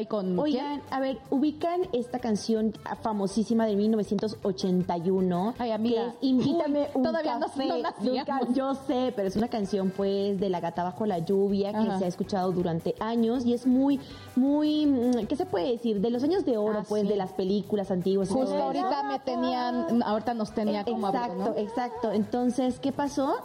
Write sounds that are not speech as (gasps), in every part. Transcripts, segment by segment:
y con Oigan, a ver, ubican esta canción famosísima de 1981. Ay, amiga. Que es Invítame un Todavía no- café. no. Nunca- yo sé, pero es una canción pues de La gata bajo la lluvia que Ajá. se ha escuchado durante años y es muy, muy, mm, ¿qué se puede decir? De los años de oro Ah, pues sí. de las películas antiguas. Justo ahorita me tenían, ahorita nos tenía como Exacto, ¿no? exacto. Entonces, ¿qué pasó?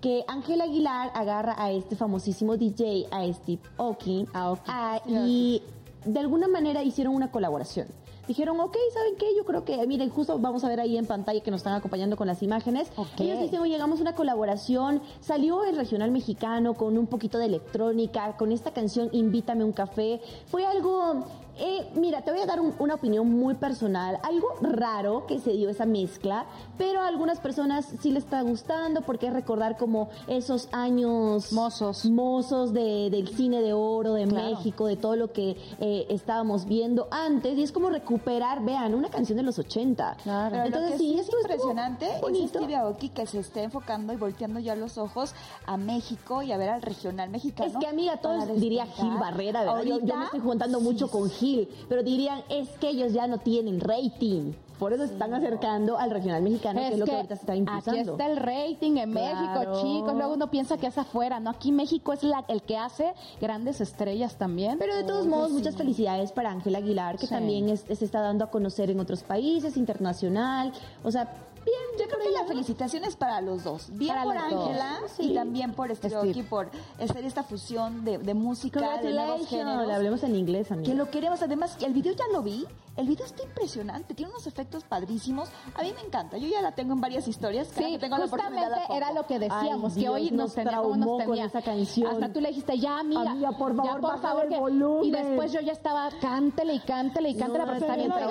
Que Ángel Aguilar agarra a este famosísimo DJ, a Steve Aoki, Aoki. ah, y de alguna manera hicieron una colaboración. Dijeron, ok, ¿saben qué? Yo creo que, miren, justo vamos a ver ahí en pantalla que nos están acompañando con las imágenes. Ok. Ellos dicen, oye, hagamos una colaboración. Salió el regional mexicano con un poquito de electrónica, con esta canción Invítame un café. Fue algo, eh, mira, te voy a dar un- una opinión muy personal. Algo raro que se dio esa mezcla, pero a algunas personas sí les está gustando porque es recordar como esos años Mozos. mozos de, del cine de oro de Claro. México, de todo lo que eh, estábamos viendo antes. Y es como recuperar, vean, una canción de los 80. Claro. Entonces, lo que sí, es impresionante es. Steve Aoki que se esté enfocando y volteando ya los ojos a México y a ver al regional mexicano. Es que amiga, todos diría. Gil Barrera, ¿verdad? Yo, me estoy juntando sí, mucho con sí. Pero dirían, es que ellos ya no tienen rating. Por eso se están acercando al regional mexicano, que es lo que ahorita se está aquí impulsando. está el rating en Claro. México, chicos. Luego uno piensa que es afuera, ¿no? Aquí México es la, el que hace grandes estrellas también. Pero de todos modos, muchas felicidades para Ángel Aguilar, que Sí. también es- se está dando a conocer en otros países, internacional. O sea, bien, Yo creo que la felicitación es para los dos. Bien Para por. Ángela Sí. y también por Steve. Aoki por hacer esta fusión de, de música, de nuevos géneros. Le hablemos en inglés, amiga. Que lo queremos. Además, el video ya lo vi. El video está impresionante. Tiene unos efectos padrísimos. A mí me encanta. Yo ya la tengo en varias historias. Cada Sí, que tengo justamente la era lo que decíamos, Ay, que hoy nos, nos tenía, traumó nos con esa canción. Hasta tú le dijiste, ya amiga, Amiga, por favor, ya, por favor el que-". volumen. Y después yo ya estaba, cántele y cántele y cántele, No, porque está bien no, no,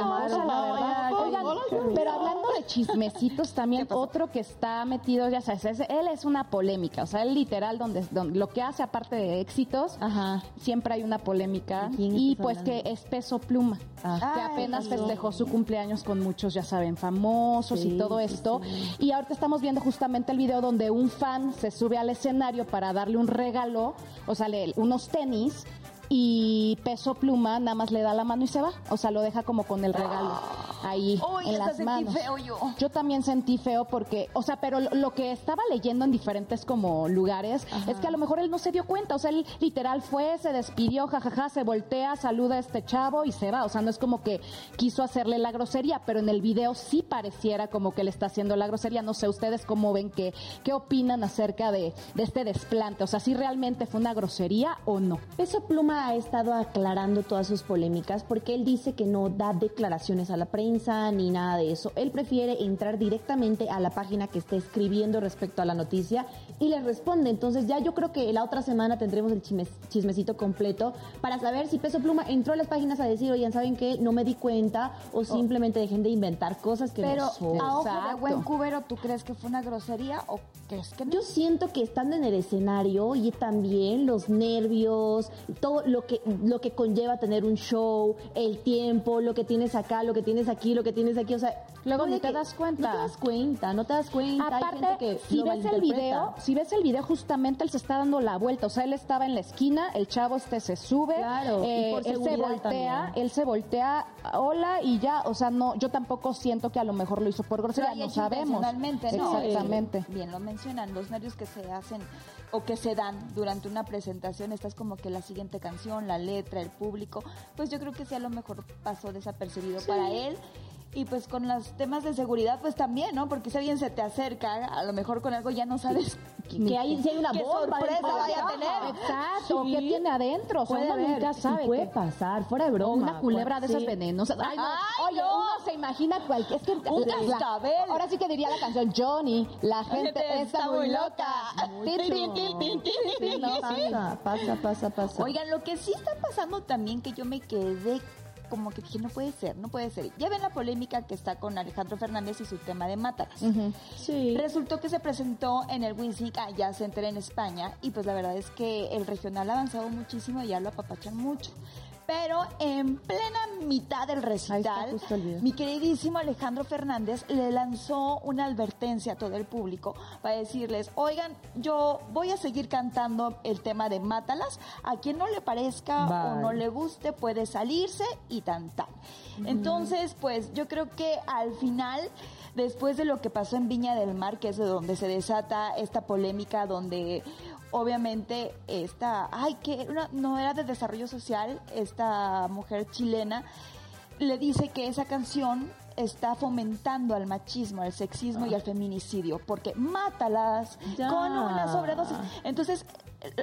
pero hablando de (laughs) también, otro que está metido, ya sabes, es- él es una polémica, o sea, él literal, donde, donde lo que hace aparte de éxitos, Ajá. siempre hay una polémica. ¿De quién Y pues hablando? que es peso pluma, Ah. que apenas festejó su cumpleaños con muchos, ya saben, famosos Sí, y todo sí, esto. Y ahorita estamos viendo justamente el video donde un fan se sube al escenario para darle un regalo, o sea, le- unos tenis. Y peso pluma nada más le da la mano y se va. O sea, lo deja como con el regalo ahí Uy, en las sentí manos. feo yo. Yo también sentí feo porque, o sea, pero lo, lo que estaba leyendo en diferentes como lugares es que a lo mejor él no se dio cuenta, o sea, él literal fue, se despidió, jajaja, se voltea, saluda a este chavo y se va, o sea, no es como que quiso hacerle la grosería, pero en el video sí pareciera como que le está haciendo la grosería, no sé ustedes cómo ven que, qué opinan acerca de, de este desplante, o sea, si realmente fue una grosería o no. Peso Pluma ha estado aclarando todas sus polémicas porque él dice que no da declaraciones a la prensa ni nada de eso. Él prefiere entrar directamente a la página que esté escribiendo respecto a la noticia y le responde. Entonces ya yo creo que la otra semana tendremos el chisme- chismecito completo para saber si Peso Pluma entró a las páginas a decir, oigan, ¿saben qué? No me di cuenta o simplemente dejen de inventar cosas que Pero no son. a ojo de buen cubero, ¿tú crees que fue una grosería o crees que no? Yo siento que estando en el escenario y también los nervios, todo lo que lo que conlleva tener un show, el tiempo, lo que tienes acá, lo que tienes aquí, lo que tienes aquí, o sea, Luego ni te das cuenta. No te das cuenta, no te das cuenta. Hay gente Aparte, que si ves el video, si ves el video, justamente él se está dando la vuelta. O sea, él estaba en la esquina, el chavo este se sube, Claro, eh, él se voltea, también. él se voltea, hola y ya. O sea, no, yo tampoco siento que a lo mejor lo hizo por grosería, no sabemos. intencionalmente, ¿no? Exactamente. Eh, Bien lo mencionan, los nervios que se hacen o que se dan durante una presentación, esta es como que la siguiente canción, la letra, el público, pues yo creo que sí a lo mejor pasó desapercibido para él. Y pues con los temas de seguridad, pues también, ¿no? Porque si alguien se te acerca, a lo mejor con algo ya no sabes que hay, si hay una qué bomba sorpresa vaya a tener. Exacto, Sí. ¿qué tiene adentro? O sea, Puede uno haber, nunca sabe. puede que- pasar, fuera de o broma. una culebra de Sí. esas venenosas. Ay, no. Ay, Oye, no. uno se imagina cualquier. Es que Un la- ahora sí que diría la canción Johnny. La gente está, muy loca. Pasa, pasa, pasa, pasa. Oigan, lo que sí está pasando también que yo me quedé como que dije, no puede ser, no puede ser. Ya ven la polémica que está con Alejandro Fernández y su tema de Mátalas. Sí. Resultó que se presentó en el Winsic allá Center en España y pues la verdad es que el regional ha avanzado muchísimo y ya lo apapachan mucho. Pero en plena mitad del recital, mi queridísimo Alejandro Fernández le lanzó una advertencia a todo el público para decirles, oigan, yo voy a seguir cantando el tema de Mátalas, a quien no le parezca o no le guste puede salirse y tan tan. Entonces, pues yo creo que al final después de lo que pasó en Viña del Mar, que es de donde se desata esta polémica, donde obviamente esta, ay, que no era de desarrollo social, esta mujer chilena, le dice que esa canción está fomentando al machismo, al sexismo y al feminicidio, porque mátalas con una sobredosis. Entonces,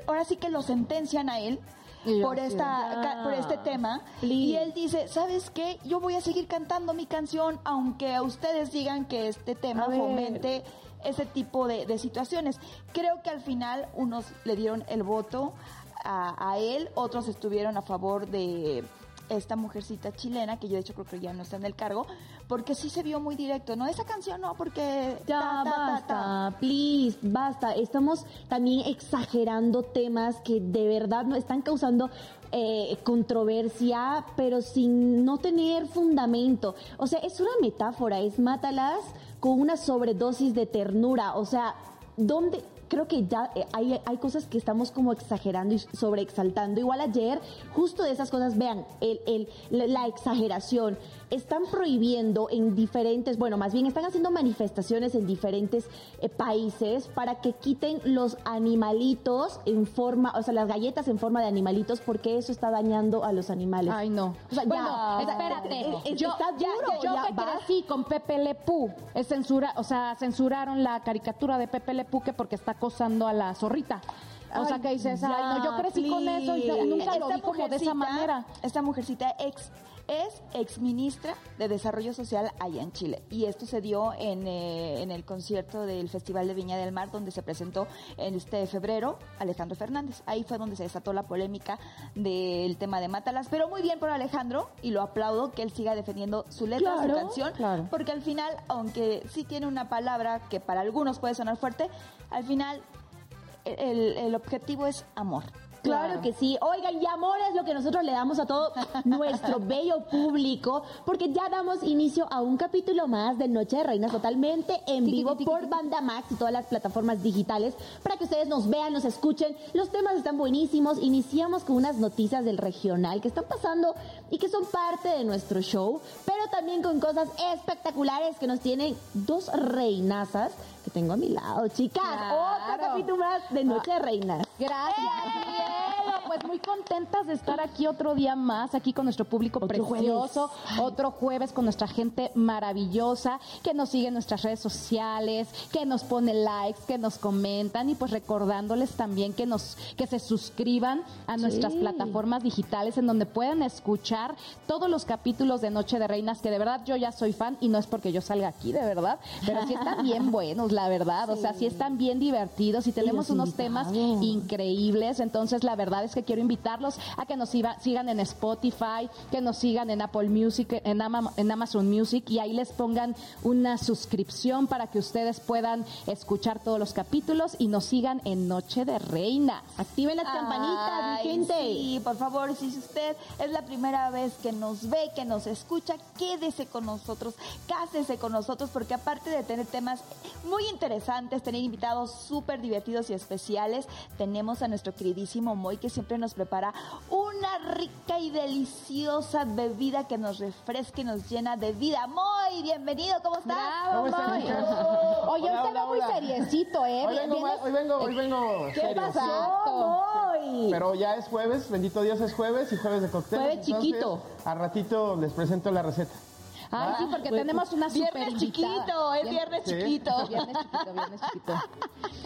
ahora sí que lo sentencian a él por esta por este tema y él dice sabes qué yo voy a seguir cantando mi canción aunque a ustedes digan que este tema fomente ese tipo de, situaciones. Creo que al final unos le dieron el voto a, él, otros estuvieron a favor de esta mujercita chilena, que yo de hecho creo que ya no está en el cargo, porque sí se vio muy directo, ¿no? Esa canción no, porque... Ya, basta, please, basta. Estamos también exagerando temas que de verdad no están causando eh, controversia, pero sin no tener fundamento. O sea, es una metáfora, es mátalas con una sobredosis de ternura. O sea, ¿dónde? Creo que ya eh, hay, hay cosas que estamos como exagerando y sobreexaltando. Igual ayer, justo de esas cosas, vean, el, el, la exageración están prohibiendo en diferentes, bueno, más bien están haciendo manifestaciones en diferentes eh, países para que quiten los animalitos en forma, o sea, las galletas en forma de animalitos, porque eso está dañando a los animales. Ay, no. O sea, bueno, espérate. yo, ya, yo que crecí con Pepe Le es censura, o sea, censuraron la caricatura de Pepe Le que porque está acosando a la zorrita. O sea, que dices, ay, no, yo crecí con eso y nunca lo vi como de esa manera. Esta mujercita ex es exministra de Desarrollo Social allá en Chile. Y esto se dio en, eh, en, el concierto del Festival de Viña del Mar, donde se presentó en este febrero Alejandro Fernández. Ahí fue donde se desató la polémica del tema de Mátalas. Pero muy bien por Alejandro, y lo aplaudo que él siga defendiendo su letra, su canción, porque al final, aunque sí tiene una palabra que para algunos puede sonar fuerte, al final el, el objetivo es amor. Claro que sí. Oigan, y amor es lo que nosotros le damos a todo (laughs) nuestro bello público, porque ya damos inicio a un capítulo más de Noche de Reinas totalmente en vivo por Banda Max y todas las plataformas digitales para que ustedes nos vean, nos escuchen. Los temas están buenísimos. Iniciamos con unas noticias del regional que están pasando y que son parte de nuestro show, pero también con cosas espectaculares que nos tienen dos reinazas tengo a mi lado, chicas. Otro capítulo más de Noche de Reinas. Gracias. Pues muy contentas de estar aquí otro día más, aquí con nuestro público precioso, otro jueves con nuestra gente maravillosa, que nos sigue en nuestras redes sociales, que nos pone likes, que nos comentan y pues recordándoles también que nos, que se suscriban a nuestras plataformas digitales en donde puedan escuchar todos los capítulos de Noche de Reinas, que de verdad yo ya soy fan y no es porque yo salga aquí, de verdad, pero sí están bien (laughs) buenos, la verdad, o sea, sí están bien divertidos y tenemos unos temas increíbles, entonces la verdad es que quiero invitarlos a que nos sigan en Spotify, que nos sigan en Apple Music, en, Amazon Music y ahí les pongan una suscripción para que ustedes puedan escuchar todos los capítulos y nos sigan en Noche de Reina. Activen las campanitas, mi gente. Sí, por favor, si usted es la primera vez que nos ve, que nos escucha, quédese con nosotros, cásese con nosotros, porque aparte de tener temas muy interesantes, tener invitados súper divertidos y especiales, tenemos a nuestro queridísimo Moy que siempre nos prepara una rica y deliciosa bebida que nos refresca y nos llena de vida. Moy, bienvenido, ¿cómo estás? Bravo, Moy. Oye, usted va muy seriecito, ¿eh? Hoy vengo, hoy vengo, hoy vengo ¿Qué serio, pasó, Moy? Pero ya es jueves, bendito Dios es jueves y jueves de cóctel. Jueves chiquito. A ratito les presento la receta. Ay, sí, porque tenemos una super viernes chiquito, es (laughs) viernes chiquito. Viernes chiquito, viernes (laughs) chiquito.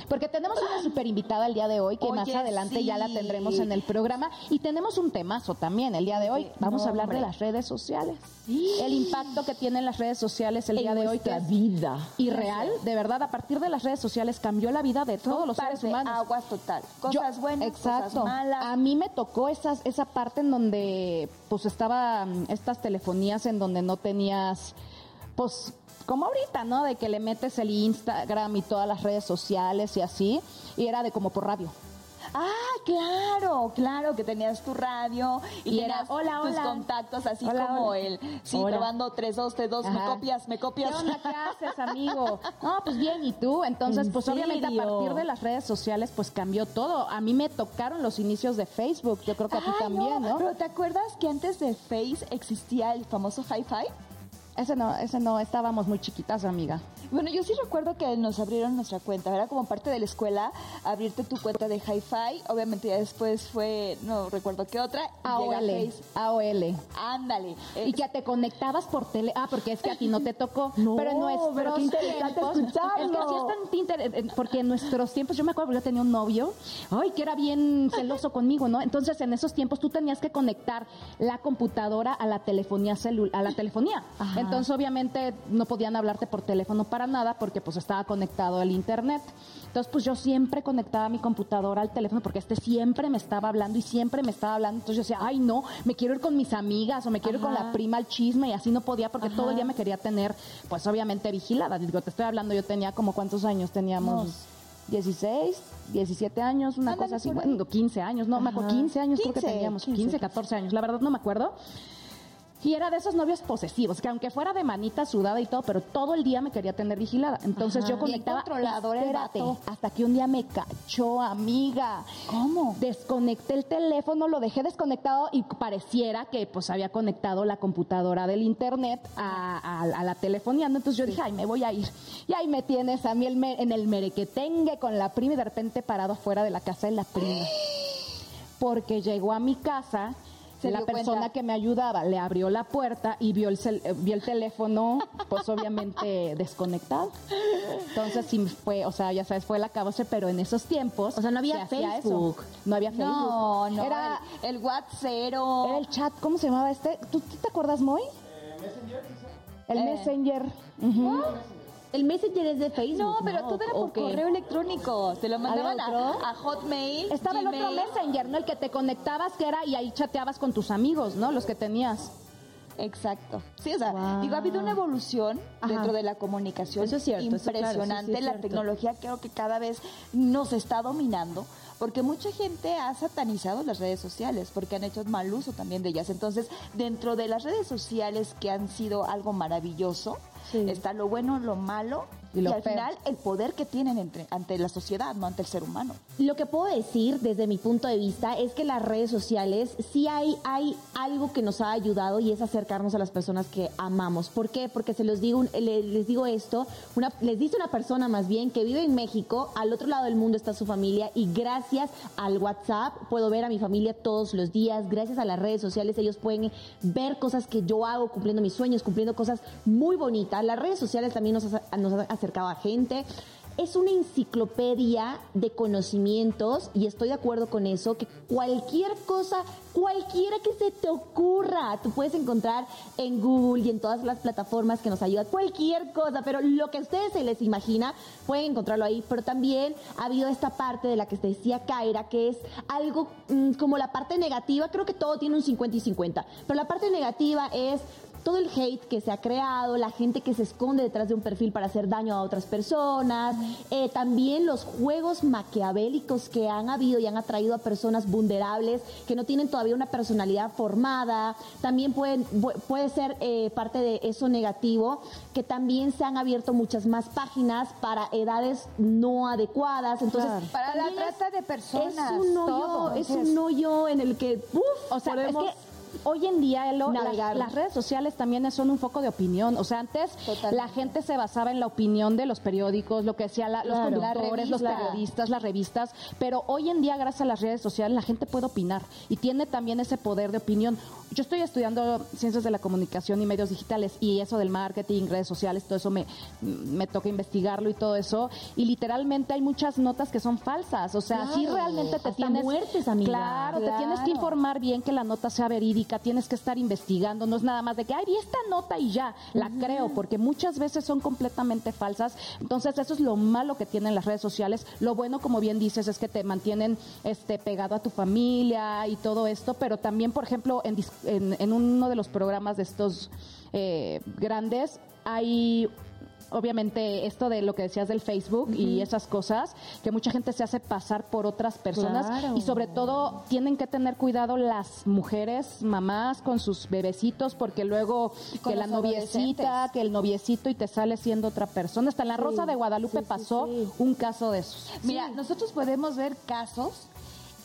Porque tenemos una super invitada el día de hoy, que más adelante ya la tendremos en el programa. Y tenemos un temazo también el día de hoy. Vamos a hablar de las redes sociales. El impacto que tienen las redes sociales el día de hoy. Que vida. Y real, de verdad, a partir de las redes sociales cambió la vida de todos los seres humanos. Aguas total. Cosas buenas, exacto. cosas malas. A mí me tocó esas, esa parte en donde pues estaba mm, estas telefonías en donde no pues como ahorita, ¿no? De que le metes el Instagram y todas las redes sociales y así, y era de como por radio. Ah, claro, claro, que tenías tu radio y, Y tenías era, "Hola, tus hola". contactos así Hola, como el, sí, Hola. probando 3, 2, 3, 2, me copias, me copias. ¿Qué onda? ¿Qué haces, amigo? (laughs) No, pues bien, ¿y tú? Entonces, ¿En pues obviamente a partir de las redes sociales, pues cambió todo. A mí me tocaron los inicios de Facebook, yo creo que a ti también, ¿no? Pero ¿te acuerdas que antes de Face existía el famoso Hi-Fi? Ese no, ese no, estábamos muy chiquitas, amiga. Bueno, yo sí recuerdo que nos abrieron nuestra cuenta, era como parte de la escuela, abrirte tu cuenta de Hi-Fi, obviamente ya después fue, no recuerdo qué otra, AOL. AOL. Ándale. Y que te conectabas por tele. Ah, porque es que a ti no te tocó. (laughs) No, pero en nuestros pero qué interesante tiempos. escucharlo. Es que sí es tan inter- Porque en nuestros tiempos, yo me acuerdo que yo tenía un novio, ay, que era bien celoso conmigo, ¿no? Entonces, en esos tiempos tú tenías que conectar la computadora a la telefonía celu- a la telefonía. Ajá. Entonces, obviamente, no podían hablarte por teléfono para nada porque pues estaba conectado al internet. Entonces, pues yo siempre conectaba mi computadora al teléfono porque este siempre me estaba hablando y siempre me estaba hablando. Entonces yo decía, ay no, me quiero ir con mis amigas o me quiero ir con Ajá. la prima al chisme y así no podía porque todo el Ajá. día me quería tener, pues obviamente vigilada. Digo, te estoy hablando, yo tenía como cuántos años teníamos. 16, 17 años, una Ándale, cosa así, bueno, 15 años, no, me acuerdo, 15 años creo que 15, teníamos, 15, 15, 14 años, la verdad no me acuerdo. Y era de esos novios posesivos, que aunque fuera de manita sudada y todo, pero todo el día me quería tener vigilada. Entonces Ajá. yo conectaba. controlador el espérate, vato. hasta que un día me cachó, amiga. ¿Cómo? Desconecté el teléfono, lo dejé desconectado y pareciera que pues había conectado la computadora del internet a, a- a la telefonía. ¿no? Entonces yo dije, ay, me voy a ir. Y ahí me tienes a mí el me- en el merequetengue con la prima y de repente parado fuera de la casa de la prima. (gasps) Porque llegó a mi casa. Se la persona cuenta. que me ayudaba le abrió la puerta y vio el, cel- eh, vio el teléfono, pues obviamente (laughs) desconectado. Entonces sí fue, o sea, ya sabes, fue la cabose, pero en esos tiempos. O sea, no había se. Facebook. No había Facebook. No, no, Era, el, el WhatsApp era el chat, ¿cómo se llamaba este? ¿Tú, tú te acuerdas, Moy? El Eh. Messenger. El Messenger es de Facebook. No, pero todo era ¿O por correo electrónico. Te lo mandaban a, Hotmail. Estaba el otro Gmail. Messenger, ¿no? El que te conectabas, que era, y ahí chateabas con tus amigos, ¿no? Los que tenías. Exacto. Sí, o sea, Wow. digo, ha habido una evolución Ajá. dentro de la comunicación Eso es cierto, eso claro, sí, sí, impresionante. es la cierto. tecnología creo que cada vez nos está dominando, porque mucha gente ha satanizado las redes sociales, porque han hecho mal uso también de ellas. Entonces, dentro de las redes sociales que han sido algo maravilloso, Sí. está lo bueno, lo malo Y al feo. final el poder que tienen entre, ante la sociedad, no ante el ser humano. Lo que puedo decir desde mi punto de vista es que las redes sociales sí hay, hay algo que nos ha ayudado y es acercarnos a las personas que amamos. ¿Por qué? Porque se los digo, le- les digo esto, una, les dice una persona más bien que vive en México, al otro lado del mundo está su familia y gracias al WhatsApp puedo ver a mi familia todos los días, gracias a las redes sociales ellos pueden ver cosas que yo hago, cumpliendo mis sueños, cumpliendo cosas muy bonitas. Las redes sociales también nos, nos han acercado a gente. Es una enciclopedia de conocimientos y estoy de acuerdo con eso, que cualquier cosa, cualquiera que se te ocurra, tú puedes encontrar en Google y en todas las plataformas que nos ayudan, cualquier cosa, pero lo que a ustedes se les imagina, pueden encontrarlo ahí, pero también ha habido esta parte de la que te decía Kaira, que es algo mm, como la parte negativa, creo que todo tiene un 50 y 50, pero la parte negativa es todo el hate que se ha creado, la gente que se esconde detrás de un perfil para hacer daño a otras personas, eh, también los juegos maquiavélicos que han habido y han atraído a personas vulnerables que no tienen todavía una personalidad formada, también pueden, pu- puede ser eh, parte de eso negativo, que también se han abierto muchas más páginas para edades no adecuadas, entonces Claro. Para la trata de personas, Es un hoyo, todo. es Entonces- un hoyo en el que, uf, O sea, podemos- es que hoy en día Elo, las, las redes sociales también son un foco de opinión. O sea, antes Totalmente. la gente se basaba en la opinión de los periódicos, lo que decían la- los Claro. conductores, los periodistas, las revistas. Pero hoy en día, gracias a las redes sociales, la gente puede opinar y tiene también ese poder de opinión. Yo estoy estudiando ciencias de la comunicación y medios digitales y eso del marketing, redes sociales, todo eso me, me toca investigarlo y todo eso. Y literalmente hay muchas notas que son falsas. O sea, sí Claro. realmente te Hasta tienes... muertes, amiga. Claro, te tienes que Claro. informar bien que la nota sea verídica, tienes que estar investigando, no es nada más de que, ay, vi esta nota y ya, la creo, porque muchas veces son completamente falsas. Entonces, eso es lo malo que tienen las redes sociales. Lo bueno, como bien dices, es que te mantienen este, pegado a tu familia y todo esto, pero también, por ejemplo, en, en, en uno de los programas de estos eh, grandes, hay obviamente esto de lo que decías del Facebook y esas cosas, que mucha gente se hace pasar por otras personas Claro. y sobre todo tienen que tener cuidado las mujeres, mamás con sus bebecitos porque luego que la noviecita, que el noviecito y te sale siendo otra persona. Hasta en la Rosa de Guadalupe sí, sí, pasó un caso de esos. Mira, nosotros podemos ver casos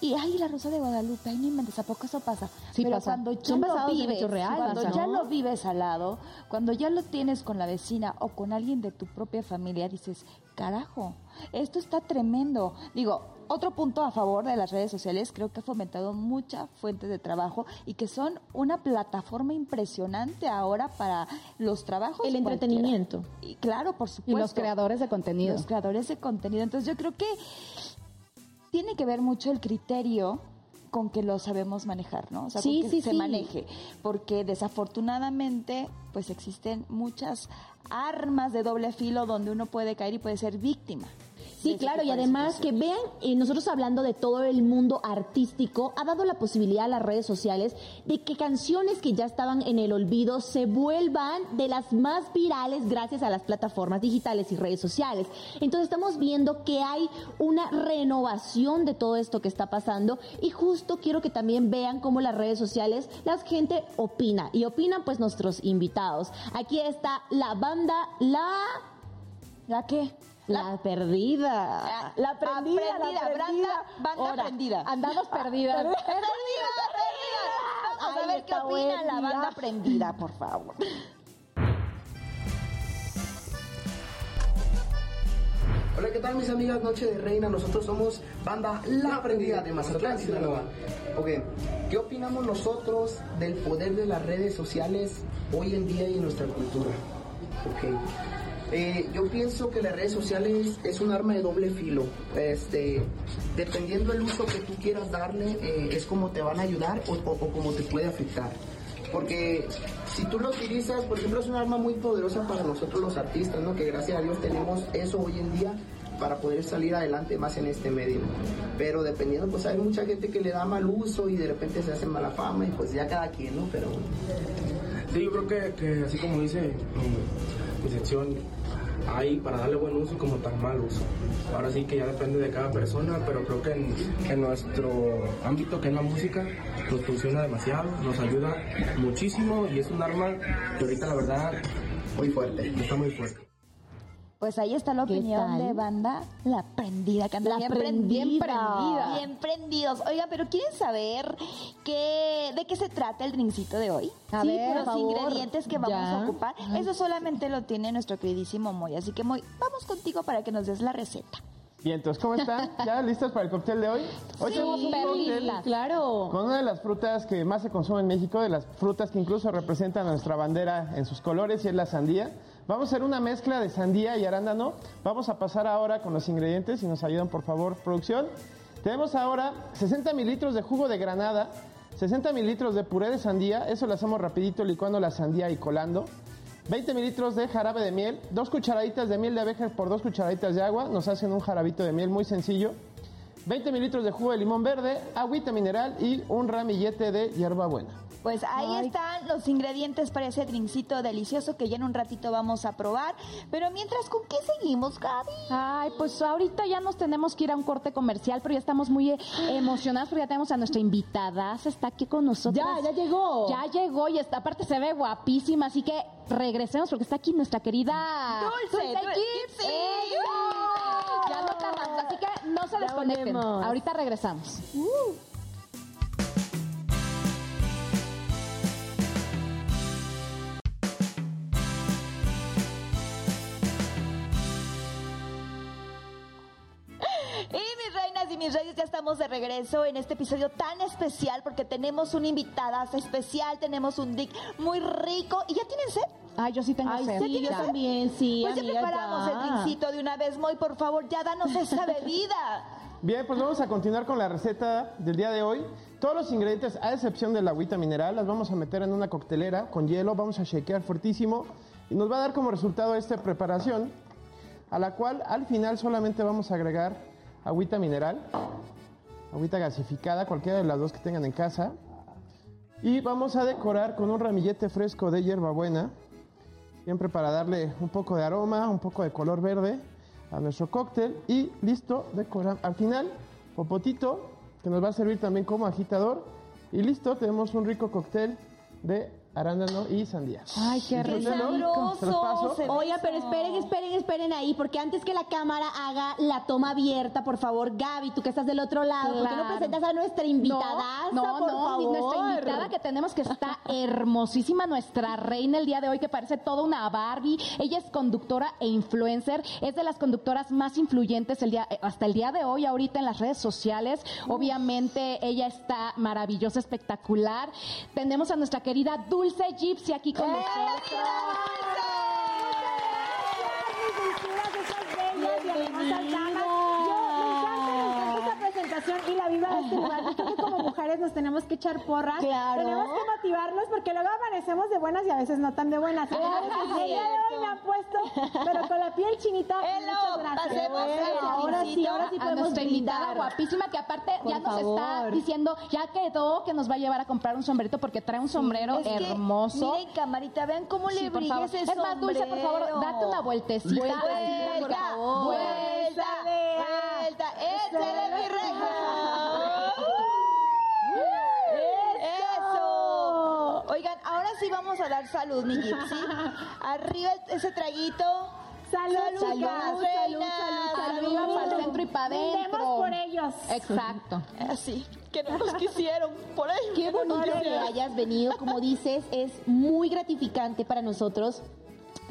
y ay, la Rosa de Guadalupe, ay, no inventes, ¿a poco eso pasa? Sí Pero pasa. cuando ya Son lo vives, reales, cuando ¿no? ya lo vives al lado, cuando ya lo tienes con la vecina o con alguien de tu propia familia, dices, carajo, esto está tremendo. Digo, otro punto a favor de las redes sociales, creo que ha fomentado mucha fuente de trabajo y que son una plataforma impresionante ahora para los trabajos. El cualquiera. entretenimiento. Y claro, por Y supuesto. los creadores de contenido. Los creadores de contenido. Entonces yo creo que tiene que ver mucho el criterio con que lo sabemos manejar, ¿no? O sea, Sí, con que sí, se sí. maneje. Porque desafortunadamente, pues existen muchas armas de doble filo donde uno puede caer y puede ser víctima. Sí, claro, y además que vean, eh, nosotros hablando de todo el mundo artístico, ha dado la posibilidad a las redes sociales de que canciones que ya estaban en el olvido se vuelvan de las más virales gracias a las plataformas digitales y redes sociales. Entonces estamos viendo que hay una renovación de todo esto que está pasando y justo quiero que también vean cómo las redes sociales, la gente opina y opinan pues nuestros invitados. Aquí está la banda La... ¿La qué? La perdida. La prendida, la Aprendida, prendida. banda- banda Ahora, prendida. Andamos perdidas. Perdida, perdida. Vamos a ver qué opina la banda prendida, por favor. Hola, ¿qué tal mis amigas Noche de Reina? Nosotros somos banda La Prendida de Mazatlán, Sinaloa. Ok, ¿qué opinamos nosotros del poder de las redes sociales hoy en día y en nuestra cultura? Ok, eh, yo pienso que las redes sociales es un arma de doble filo. Este, dependiendo del uso que tú quieras darle, eh, es como te van a ayudar o, como te puede afectar. Porque si tú lo utilizas, por ejemplo, es un arma muy poderosa para nosotros los artistas, ¿no? Que gracias a Dios tenemos eso hoy en día para poder salir adelante más en este medio. Pero dependiendo, pues hay mucha gente que le da mal uso y de repente se hace mala fama y pues ya cada quien, ¿no? Pero Sí, yo creo que, que así como dice sección, hay para darle buen uso como tan mal uso. Ahora sí que ya depende de cada persona, pero creo que en, en nuestro ámbito, que es la música, nos funciona demasiado, nos ayuda muchísimo y es un arma que ahorita la verdad muy fuerte. está muy fuerte. Pues ahí está la ¿Qué opinión tal? de banda La Prendida, que anda La bien, pren- bien Prendida. prendida. Bien prendidos. Oiga, pero ¿quieren saber qué, de qué se trata el drincito de hoy? A sí, ver, los por favor. ingredientes que vamos Ya. a ocupar. Eso solamente lo tiene nuestro queridísimo Moy. Así que Moy, vamos contigo para que nos des la receta. Bien, entonces, ¿cómo están? (laughs) ¿Ya listas para el cóctel de hoy? Hoy tenemos un cóctel. Claro. con una de las frutas que más se consume en México, de las frutas que incluso representan a nuestra bandera en sus colores, y es la sandía. Vamos a hacer una mezcla de sandía y arándano. Vamos a pasar ahora con los ingredientes, si nos ayudan por favor, producción. Tenemos ahora 60 mililitros de jugo de granada, 60 mililitros de puré de sandía, eso lo hacemos rapidito licuando la sandía y colando. 20 mililitros de jarabe de miel, dos cucharaditas de miel de abeja por dos cucharaditas de agua, nos hacen un jarabito de miel muy sencillo. 20 mililitros de jugo de limón verde, agüita mineral y un ramillete de hierbabuena. Pues ahí están los ingredientes para ese drincito delicioso que ya en un ratito vamos a probar. Pero mientras, ¿con qué seguimos, Gaby? Ay, pues ahorita ya nos tenemos que ir a un corte comercial, pero ya estamos muy eh, emocionadas porque ya tenemos a nuestra invitada, está aquí con nosotros. Ya, ya llegó. Ya llegó y está, aparte se ve guapísima, así que regresemos porque está aquí nuestra querida Dulce, Dul- Kids. sí. ¡Eso! Ya no tardamos, así que no se desconecten. Ahorita regresamos. Y estamos de regreso en este episodio tan especial porque tenemos una invitada especial, tenemos un dick muy rico. ¿Y ya tienen sed? Ay, yo sí tengo Ay, sed. sí, yo Ya. también, sí, Pues ya amiga, preparamos ya. el drinkcito de una vez, Moy, por favor, ya danos esa (laughs) bebida. Bien, pues vamos a continuar con la receta del día de hoy. Todos los ingredientes, a excepción de la agüita mineral, las vamos a meter en una coctelera con hielo, vamos a shakear fuertísimo y nos va a dar como resultado esta preparación, a la cual al final solamente vamos a agregar agüita mineral, agüita gasificada, cualquiera de las dos que tengan en casa, y vamos a decorar con un ramillete fresco de hierbabuena siempre para darle un poco de aroma, un poco de color verde a nuestro cóctel. Y listo, decoramos. Al final, popotito, que nos va a servir también como agitador. Y listo, tenemos un rico cóctel de arándano y sandía. Ay, qué rico. sabroso, Oye, pero esperen, esperen, esperen ahí, porque antes que la cámara haga la toma abierta, por favor, Gaby, tú que estás del otro lado, ¿por qué no Claro. presentas a nuestra invitada? No, por no, favor? nuestra invitada que tenemos que está hermosísima, nuestra reina el día de hoy, que parece toda una Barbie. Ella es conductora e influencer, es de las conductoras más influyentes el día, eh, hasta el día de hoy, ahorita en las redes sociales. Obviamente ella está maravillosa, espectacular. Tenemos a nuestra querida Dulce Gypsy aquí con nosotros. presentación y la viva de este lugar. Yo creo que como mujeres nos tenemos que echar porras. Claro. Tenemos que motivarnos porque luego amanecemos de buenas y a veces no tan de buenas. Entonces, el día de hoy me han puesto, pero con la piel chinita. (laughs) Hello, muchas gracias. pasemos al ahora sí, ahora sí a podemos nuestra invitada guapísima que aparte ya nos está diciendo, ya quedó que nos va a llevar a comprar un sombrerito porque trae un sombrero Es que, hermoso. Miren, camarita, vean cómo le brilla ese Es más, Dulce, por favor, date una vueltecita. Vuelta, favor. vuelta, vuelta. ¡Échale, mi reina! ¡Eso! Oigan, ahora sí vamos a dar salud, mi Gypsy. (laughs) Arriba ese traguito. Salud, Salud, salud, Salud, salud, salud, Arriba, salud. para el centro y para adentro. por ellos. Exacto. Así, que no nos quisieron. Por ahí. Qué bonito que hayas venido, como dices, es muy gratificante para nosotros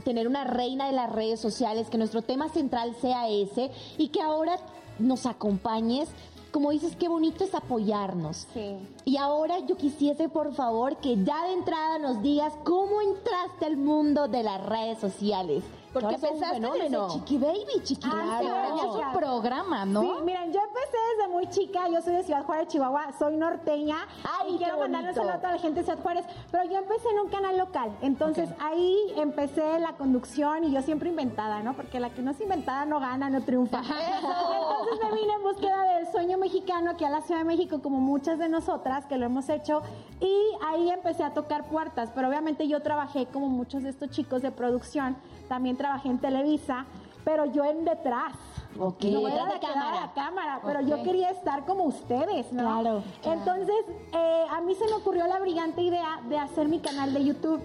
tener una reina de las redes sociales, que nuestro tema central sea ese y que ahora nos acompañes. Como dices, qué bonito es apoyarnos. Sí. Y ahora yo quisiese, por favor, que ya de entrada nos digas cómo entraste al mundo de las redes sociales. Porque empezaste desde Chiqui Baby, Chiqui Ah, Baby. claro. Tenías un programa, ¿no? Sí, miren, yo empecé desde muy chica, yo soy de Ciudad Juárez, Chihuahua, soy norteña Ay, y qué quiero mandarle un saludo a toda la gente de Ciudad Juárez, pero yo empecé en un canal local, entonces ahí empecé la conducción y yo siempre inventada, ¿no? Porque la que no es inventada no gana, no triunfa. (laughs) Entonces me vine en búsqueda del sueño mexicano aquí a la Ciudad de México, como muchas de nosotras que lo hemos hecho, y ahí empecé a tocar puertas, pero obviamente yo trabajé como muchos de estos chicos de producción, también trabajé en Televisa, pero yo en detrás. Ok, No era de cámara. cámara, pero yo Ok. quería estar como ustedes, ¿no? Claro, Entonces, eh, a mí se me ocurrió la brillante idea de hacer mi canal de YouTube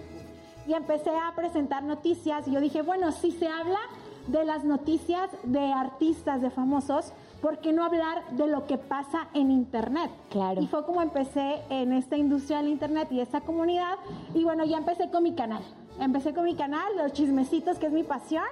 y empecé a presentar noticias y yo dije, bueno, si se habla de las noticias de artistas, de famosos, ¿por qué no hablar de lo que pasa en Internet? Claro. Y fue como empecé en esta industria del Internet y esta comunidad y bueno, ya empecé con mi canal. Empecé con mi canal, los chismecitos, que es mi pasión,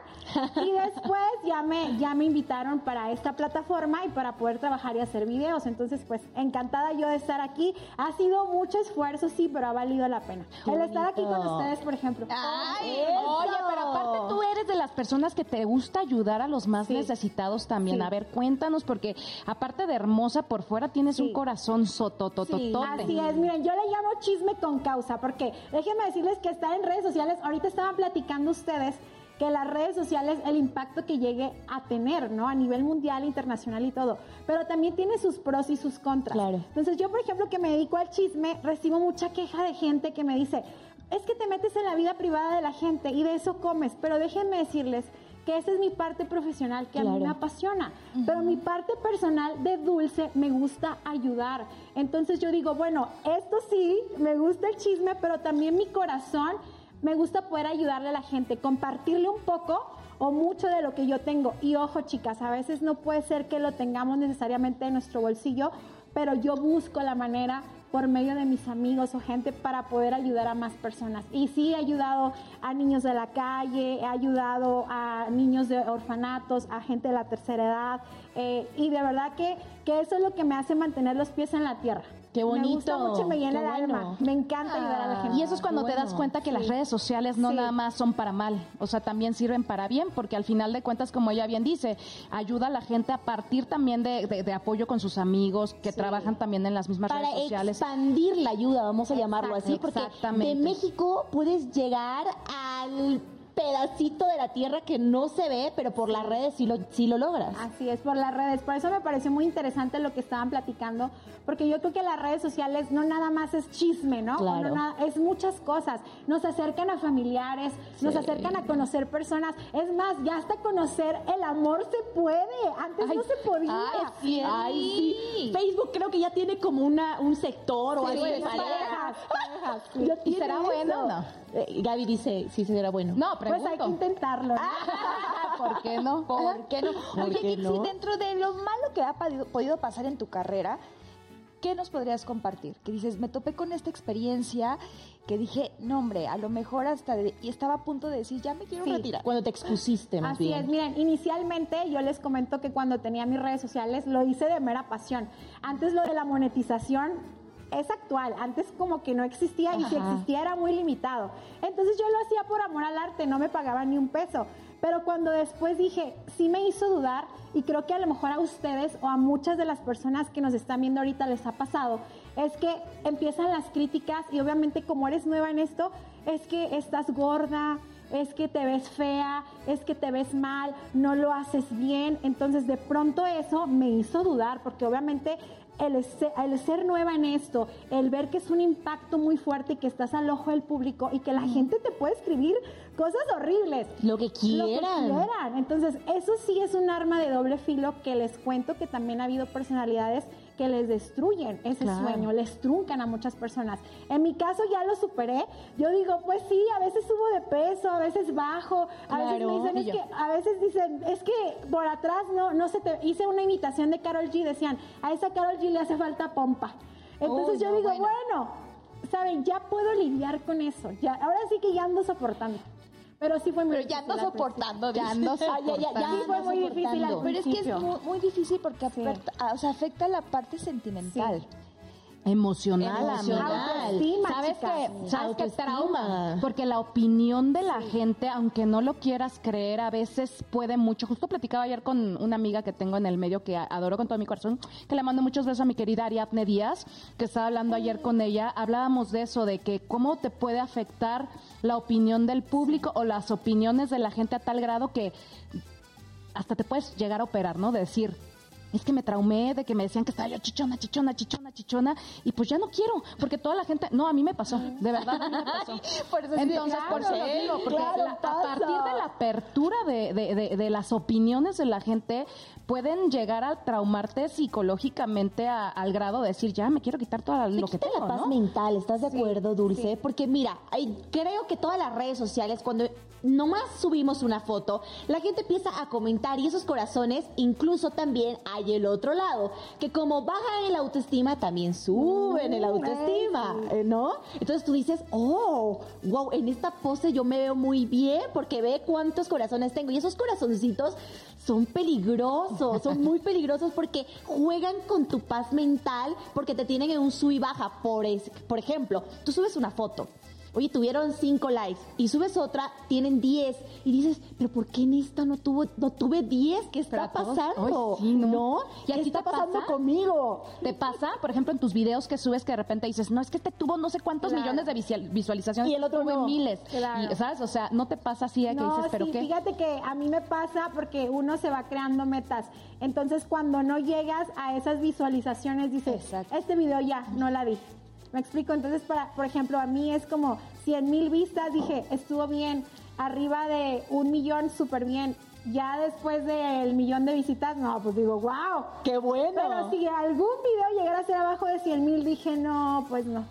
y (laughs) después ya me, ya me invitaron para esta plataforma y para poder trabajar y hacer videos. Entonces, pues encantada yo de estar aquí. Ha sido mucho esfuerzo, sí, pero ha valido la pena. El estar aquí con ustedes, por ejemplo. Ay, oye, pero aparte tú eres de las personas que te gusta ayudar a los más Sí. necesitados también. Sí. A ver, cuéntanos, porque aparte de hermosa por fuera, tienes Sí. un corazón sototototote. Así es, miren, yo le llamo chisme con causa, porque déjenme decirles que estar en redes sociales, ahorita estaban platicando ustedes que las redes sociales, el impacto que llegue a tener, ¿no? A nivel mundial, internacional y todo, pero también tiene sus pros y sus contras. Claro. Entonces yo, por ejemplo, que me dedico al chisme, recibo mucha queja de gente que me dice, es que te metes en la vida privada de la gente y de eso comes, pero déjenme decirles que esa es mi parte profesional que a mí me apasiona, pero mi parte personal de dulce me gusta ayudar. Entonces yo digo, bueno, esto sí, me gusta el chisme, pero también mi corazón me gusta poder ayudarle a la gente, compartirle un poco o mucho de lo que yo tengo. Y ojo, chicas, a veces no puede ser que lo tengamos necesariamente en nuestro bolsillo, pero yo busco la manera por medio de mis amigos o gente para poder ayudar a más personas. Y sí he ayudado a niños de la calle, he ayudado a niños de orfanatos, a gente de la tercera edad, eh, y de verdad que, que eso es lo que me hace mantener los pies en la tierra. Qué Me gusta bonito, mucho y me llena el bueno. alma. Me encanta ayudar a la gente. Y eso es cuando te das cuenta que las redes sociales no Sí. nada más son para mal, o sea, también sirven para bien, porque al final de cuentas, como ella bien dice, ayuda a la gente a partir también de, de- de apoyo con sus amigos que trabajan también en las mismas para redes sociales. expandir la ayuda, vamos a llamarlo así, porque de México puedes llegar al pedacito de la tierra que no se ve, pero por las redes sí lo, sí lo logras. Así es, por las redes. Por eso me pareció muy interesante lo que estaban platicando, porque yo creo que las redes sociales no nada más es chisme, ¿no? Claro. No nada- es muchas cosas. Nos acercan a familiares, nos acercan a conocer personas. Es más, ya hasta conocer el amor se puede. Antes no se podía. Ay, Ay, sí. Facebook creo que ya tiene como una, un sector o Sí, algo de parejas, sí. (laughs) ¿Y será eso. bueno? No. Eh, Gaby dice, sí, será bueno. No, Pues hay que intentarlo. ¿no? (laughs) ¿Por qué no? (laughs) ¿Por qué no? ¿Por Oye, qué no? dentro de lo malo que ha podido, podido pasar en tu carrera, ¿qué nos podrías compartir? Que dices, me topé con esta experiencia que dije, no hombre, a lo mejor hasta, de- y estaba a punto de decir, ya me quiero Sí. retirar. Cuando te expusiste, más Así bien. es, miren, inicialmente yo les comento que cuando tenía mis redes sociales lo hice de mera pasión. Antes lo de la monetización es actual, antes como que no existía y si existía era muy limitado. Entonces yo lo hacía por amor al arte, no me pagaban ni un peso. Pero cuando después dije, sí me hizo dudar y creo que a lo mejor a ustedes o a muchas de las personas que nos están viendo ahorita les ha pasado, es que empiezan las críticas y obviamente como eres nueva en esto, es que estás gorda, es que te ves fea, es que te ves mal, no lo haces bien. Entonces de pronto eso me hizo dudar porque obviamente el ser, el ser nueva en esto, el ver que es un impacto muy fuerte y que estás al ojo del público y que la gente te puede escribir cosas horribles. Lo que Lo que quieran. quieran. Entonces, eso sí es un arma de doble filo que les cuento que también ha habido personalidades que les destruyen ese Claro. sueño, les truncan a muchas personas. En mi caso ya lo superé. Yo digo, pues sí, a veces subo de peso, a veces bajo, a veces me dicen, es que, a veces dicen, es que por atrás no, no se te, hice una imitación de Carol G, decían, a esa Carol G le hace falta pompa. Entonces yo no, digo, bueno. bueno, saben, ya puedo lidiar con eso. Ya, ahora sí que ya ando soportando. Pero sí fue muy Pero ya ando soportando. Ya ando Ah, ya, ya, ya. Sí, fue muy difícil al Pero es que es muy, muy difícil porque Sí. afecta, o sea, afecta la parte sentimental. Emocional, Emocional. Autoestima, ¿Sabes qué? ¿Sabes qué Autoestima. trauma? Porque la opinión de la gente, aunque no lo quieras creer, a veces puede mucho. Justo platicaba ayer con una amiga que tengo en el medio que adoro con todo mi corazón, que le mando muchos besos a mi querida Ariadne Díaz, que estaba hablando ayer con ella. Hablábamos de eso, de que cómo te puede afectar la opinión del público o las opiniones de la gente a tal grado que hasta te puedes llegar a operar, ¿no? De decir, es que me traumé de que me decían que estaba yo chichona, chichona, chichona, chichona, y pues ya no quiero, porque toda la gente, no, a mí me pasó, de (laughs) verdad, a mí me pasó. (laughs) Por eso Entonces, por eso lo digo, porque claro, la- a partir de la apertura de, de- de- de las opiniones de la gente, pueden llegar a traumarte psicológicamente a- al grado de decir, ya me quiero quitar todo lo que tengo, la paz ¿no? mental, ¿estás de acuerdo, Dulce? Porque mira, creo que todas las redes sociales, cuando nomás subimos una foto, la gente empieza a comentar y esos corazones, incluso también hay el otro lado, que como bajan el autoestima, también suben el autoestima, eh, ¿no? Entonces tú dices, oh, wow, en esta pose yo me veo muy bien porque ve cuántos corazones tengo y esos corazoncitos son peligrosos, son muy (laughs) peligrosos porque juegan con tu paz mental porque te tienen en un sub y baja. Por, es- por ejemplo, tú subes una foto. Oye, tuvieron cinco likes y subes otra, tienen 10 y dices, pero ¿por qué en esta no tuvo, no tuve 10? ¿Qué está pasando? Ay, sí, ¿no? ¿Y ¿Qué está pasando pasa? conmigo? ¿Te pasa, por ejemplo, en tus videos que subes que de repente dices, no, es que este tuvo no sé cuántos Claro. millones de visual- visualizaciones Y el otro tuvo no. miles? Claro. Y, ¿Sabes? O sea, no te pasa así de que No, dices, ¿pero sí, qué? fíjate que a mí me pasa porque uno se va creando metas. Entonces, cuando no llegas a esas visualizaciones, dices, Exacto. este video ya, no la vi. ¿Me explico? Entonces, para, por ejemplo, a mí es como 100 mil vistas, dije, estuvo bien. Arriba de un millón, súper bien. Ya después del millón de visitas, no, pues digo, wow. ¡Qué bueno! Pero si algún video llegara a ser abajo de 100 mil, dije, no, pues no.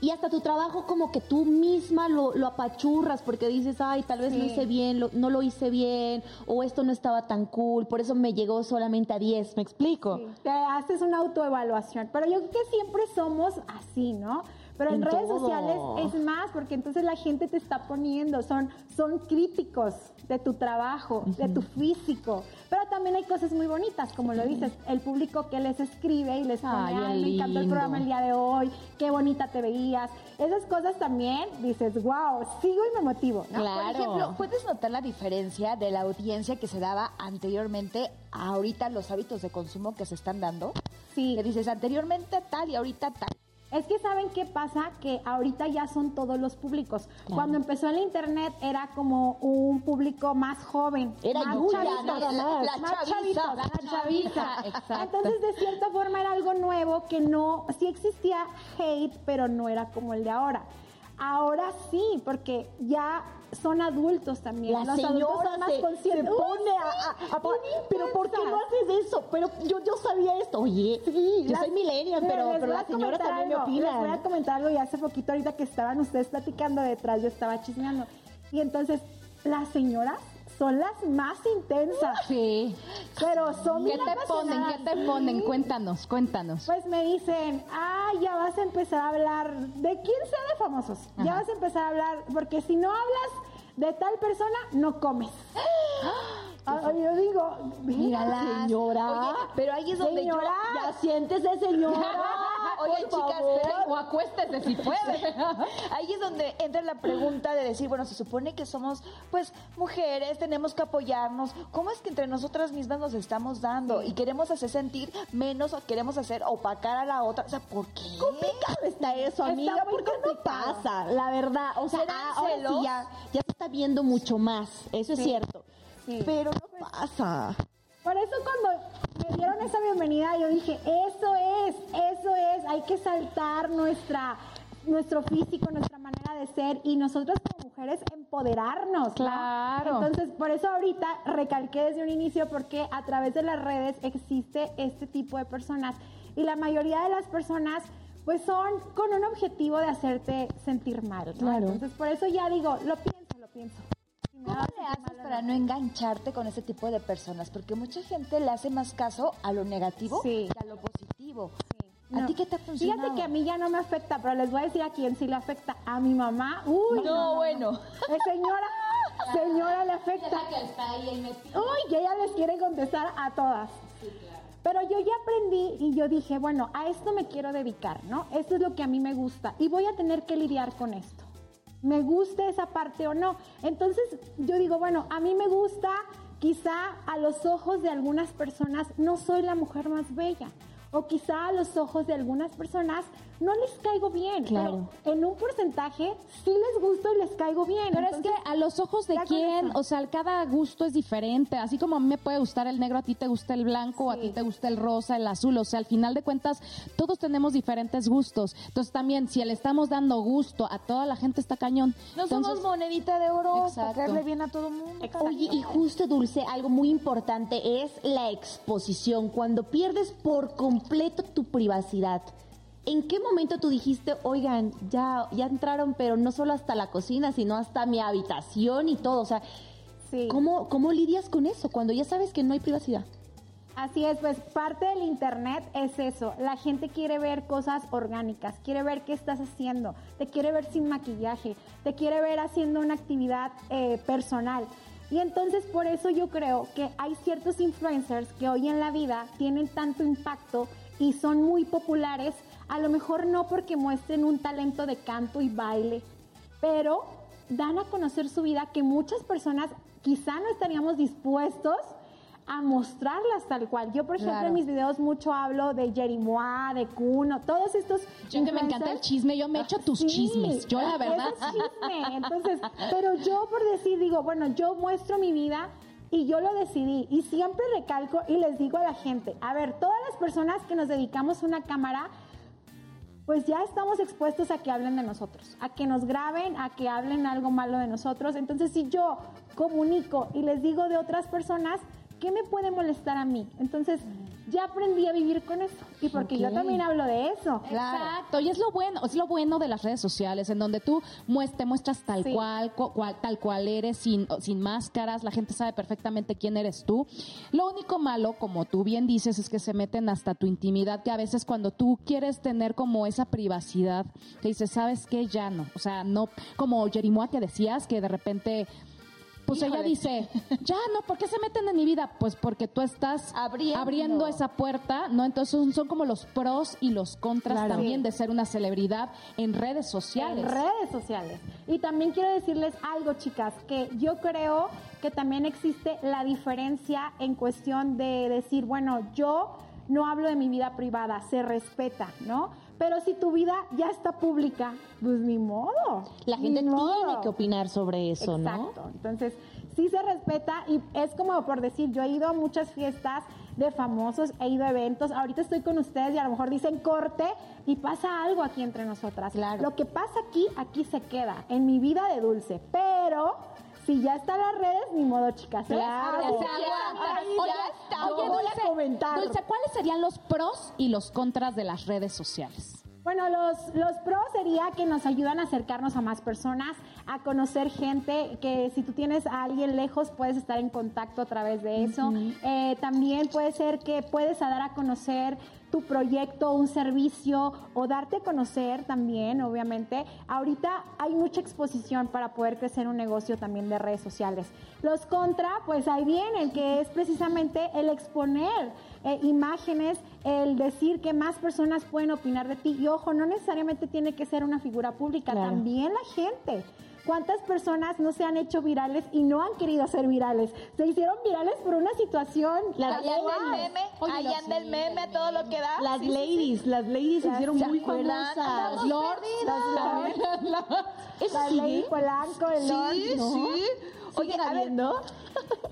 Y hasta tu trabajo como que tú misma lo, lo apachurras porque dices, ay, tal vez lo Sí. hice bien, lo- no lo hice bien, o esto no estaba tan cool, por eso me llegó solamente a 10, ¿me explico? Sí, te haces una autoevaluación. Pero yo creo que siempre somos así, ¿no? Pero en, En redes todo. sociales es más, porque entonces la gente te está poniendo, son, son críticos de tu trabajo, de tu físico. Pero también hay cosas muy bonitas, como lo dices, el público que les escribe y les pone, Ay, ay, me encantó el programa el día de hoy, qué bonita te veías. Esas cosas también dices, wow, sigo y me motivo. ¿no? Claro. Por ejemplo, ¿puedes notar la diferencia de la audiencia que se daba anteriormente a ahorita los hábitos de consumo que se están dando? Sí. Que dices anteriormente tal y ahorita tal. Es que saben qué pasa, que ahorita ya son todos los públicos. Cuando empezó el internet era como un público más joven, Era más chavitos, más. más La chavitos, chaviza. la chaviza. Exacto. Entonces, de cierta forma era algo nuevo que no, sí existía hate, pero no era como el de ahora. Ahora sí, porque ya son adultos también. La Los señora son más se, se conscientes. Pone a, sí, a- pero ¿por qué no haces eso? Pero yo, yo sabía esto. Oye, yo las- soy millennial, pero, pero las señoras también me algo, Les voy a opinan. comentar algo y hace poquito ahorita que estaban ustedes platicando detrás, yo estaba chismeando. Y entonces, las señoras son las más intensas, Sí. pero son ¿Qué te ponen? ¿Qué te ponen? Cuéntanos, cuéntanos. Pues me dicen, ah, ya vas a empezar a hablar de quién sea de famosos. Ya vas a empezar a hablar, porque si no hablas de tal persona, no comes. (gasps) (gasps) Ah, yo digo, mira Mírala, señora. Oye, pero ahí es donde Señora. yo... Ya siéntese, señora. (laughs) Oye, chicas, pero- O acuéstese si puede. (laughs) Ahí es donde entra la pregunta de decir, bueno, se supone que somos, pues, mujeres, tenemos que apoyarnos. ¿Cómo es que entre nosotras mismas nos estamos dando y queremos hacer sentir menos o queremos hacer opacar a la otra? O sea, ¿por qué? complicado está eso, amiga, Está porque no pasa, la verdad. O sea, ¿Serán ah, ahora sí ya, ya se está viendo mucho más, eso es cierto. Pero no pasa. Por eso cuando me dieron esa bienvenida, yo dije, eso es, eso es, hay que saltar nuestra nuestro físico, nuestra manera de ser y nosotros como mujeres empoderarnos. ¿no? Claro. Entonces, por eso ahorita recalqué desde un inicio porque a través de las redes existe este tipo de personas y la mayoría de las personas pues son con un objetivo de hacerte sentir mal. ¿no? Claro. Entonces, por eso ya digo, lo pienso, lo pienso. ¿Cómo le haces para no engancharte con ese tipo de personas? Porque mucha gente le hace más caso a lo negativo Sí. que a lo positivo. ¿A No. ti qué te ha funcionado? Fíjate que a mí ya no me afecta, pero les voy a decir a quién sí le afecta. A mi mamá. Uy, No, bueno. Eh, señora, (laughs) señora le afecta. Uy, que ella les quiere contestar a todas. Pero yo ya aprendí y yo dije, bueno, a esto me quiero dedicar, ¿no? Esto es lo que a mí me gusta y voy a tener que lidiar con esto. Me guste esa parte o no. Entonces yo digo, bueno, a mí me gusta, quizá a los ojos de algunas personas no soy la mujer más bella. O quizá a los ojos de algunas personas no les caigo bien. Claro. Pero en un porcentaje sí les gusto y les caigo bien. Pero es que a los ojos de quién, o sea, cada gusto es diferente. Así como a mí me puede gustar el negro, a ti te gusta el blanco, a ti te gusta el rosa, el azul. O sea, al final de cuentas, todos tenemos diferentes gustos. Entonces también, si le estamos dando gusto a toda la gente, está cañón. No Entonces, somos monedita de oro para caerle bien a todo mundo. Oye, y justo, Dulce, algo muy importante es la exposición. Cuando pierdes por completo tu privacidad. ¿En qué momento tú dijiste, oigan, ya, ya entraron, pero no solo hasta la cocina, sino hasta mi habitación y todo? O sea, sí. ¿cómo, ¿cómo lidias con eso cuando ya sabes que no hay privacidad? Así es, pues parte del internet es eso. La gente quiere ver cosas orgánicas, quiere ver qué estás haciendo, te quiere ver sin maquillaje, te quiere ver haciendo una actividad eh, personal. Y entonces por eso yo creo que hay ciertos influencers que hoy en la vida tienen tanto impacto y son muy populares, a lo mejor no porque muestren un talento de canto y baile, pero dan a conocer su vida que muchas personas quizá no estaríamos dispuestos a mostrarlas tal cual. Yo, por ejemplo, Claro. en mis videos mucho hablo de Jerimois, de Kuno, todos estos. Yo que me encanta el chisme, yo me echo tus Sí, chismes. Yo la verdad. es chisme. Entonces, pero yo por decir, digo, bueno, yo muestro mi vida y yo lo decidí. Y siempre recalco y les digo a la gente, a ver, todas las personas que nos dedicamos a una cámara, pues ya estamos expuestos a que hablen de nosotros, a que nos graben, a que hablen algo malo de nosotros. Entonces, si yo comunico y les digo de otras personas, ¿qué me puede molestar a mí? Entonces, ya aprendí a vivir con eso. Y porque yo también hablo de eso. Exacto, y es lo bueno, es lo bueno de las redes sociales, en donde tú muest- te muestras tal Sí. cual, cu- cual- tal cual eres, sin, sin máscaras, la gente sabe perfectamente quién eres tú. Lo único malo, como tú bien dices, es que se meten hasta tu intimidad, que a veces cuando tú quieres tener como esa privacidad, te dices, ¿sabes qué? Ya no. O sea, no, como Jerimoa que decías, que de repente... Pues ella Híjole. dice, ya no, ¿por qué se meten en mi vida? Pues porque tú estás Abriendo. esa puerta, ¿no? Entonces son, son como los pros y los contras Claro. también de ser una celebridad en redes sociales. En redes sociales. Y también quiero decirles algo, chicas, que yo creo que también existe la diferencia en cuestión de decir, bueno, yo no hablo de mi vida privada, se respeta, ¿no? Pero si tu vida ya está pública, pues ni modo. La gente modo. tiene que opinar sobre eso, ¿no? Exacto. Entonces, sí se respeta y es como por decir, yo he ido a muchas fiestas de famosos, he ido a eventos, ahorita estoy con ustedes y a lo mejor dicen corte y pasa algo aquí entre nosotras. Claro. Lo que pasa aquí, aquí se queda, en mi vida de dulce, pero... Si ya están las redes, ni modo, chicas. ¿eh? Claro. Ya- ya está. oye, Dulce, a comentar. Dulce, ¿cuáles serían los pros y los contras de las redes sociales? Bueno, los, los pros sería que nos ayudan a acercarnos a más personas, a conocer gente, que si tú tienes a alguien lejos puedes estar en contacto a través de eso. Eh, también puede ser que puedes a dar a conocer tu proyecto, un servicio o darte a conocer también, obviamente. Ahorita hay mucha exposición para poder crecer un negocio también de redes sociales. Los contra, pues ahí vienen, que es precisamente el exponer eh, imágenes, el decir que más personas pueden opinar de ti. Y ojo, no necesariamente tiene que ser una figura pública, Claro. también la gente. ¿Cuántas personas no se han hecho virales y no han querido ser virales? Se hicieron virales por una situación. Las Allá anda el ladies. meme, Oye, allá los- anda el meme a todo lo que da. Las Sí, sí, sí. ladies, las ladies se hicieron ¿Se muy famosas. Los lords. ¿Eso La sigue? Lady Polanco, el Lord, Sí, ¿no? sí. Oye, ¿Siguen a ver?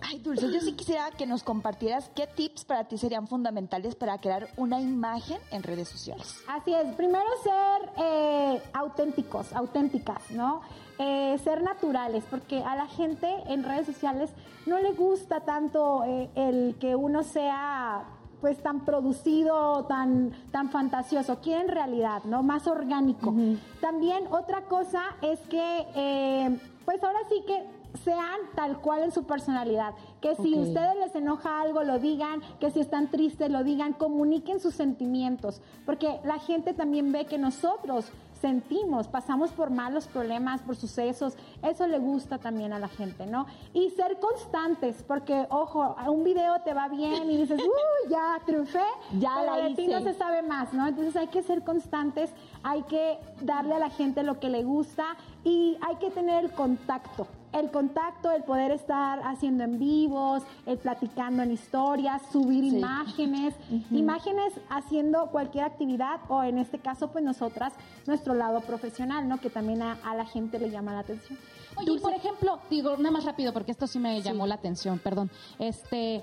Ay, Dulce, yo sí quisiera que nos compartieras qué tips para ti serían fundamentales para crear una imagen en redes sociales. Así es, primero ser eh, auténticos, auténticas, ¿no? Eh, ser naturales, porque a la gente en redes sociales no le gusta tanto eh, el que uno sea pues tan producido, tan, tan fantasioso, quieren realidad, ¿no? Más orgánico. También otra cosa es que, eh, pues ahora sí que sean tal cual en su personalidad. Que si ustedes les enoja algo, lo digan. Que si están tristes, lo digan. Comuniquen sus sentimientos. Porque la gente también ve que nosotros sentimos, pasamos por malos problemas, por sucesos. Eso le gusta también a la gente, ¿no? Y ser constantes. Porque, ojo, a un video te va bien y dices, (laughs) uy, ya triunfé. Ya pero la de ti hice. no se sabe más, ¿no? Entonces hay que ser constantes, hay que darle a la gente lo que le gusta y hay que tener el contacto. El contacto, el poder estar haciendo en vivos, el platicando en historias, subir imágenes, (laughs) imágenes haciendo cualquier actividad o en este caso pues nosotras, nuestro lado profesional, ¿no? Que también a, a la gente le llama la atención. Oye, y por ejemplo, digo, nada más rápido, porque esto sí me llamó la atención, perdón. Este,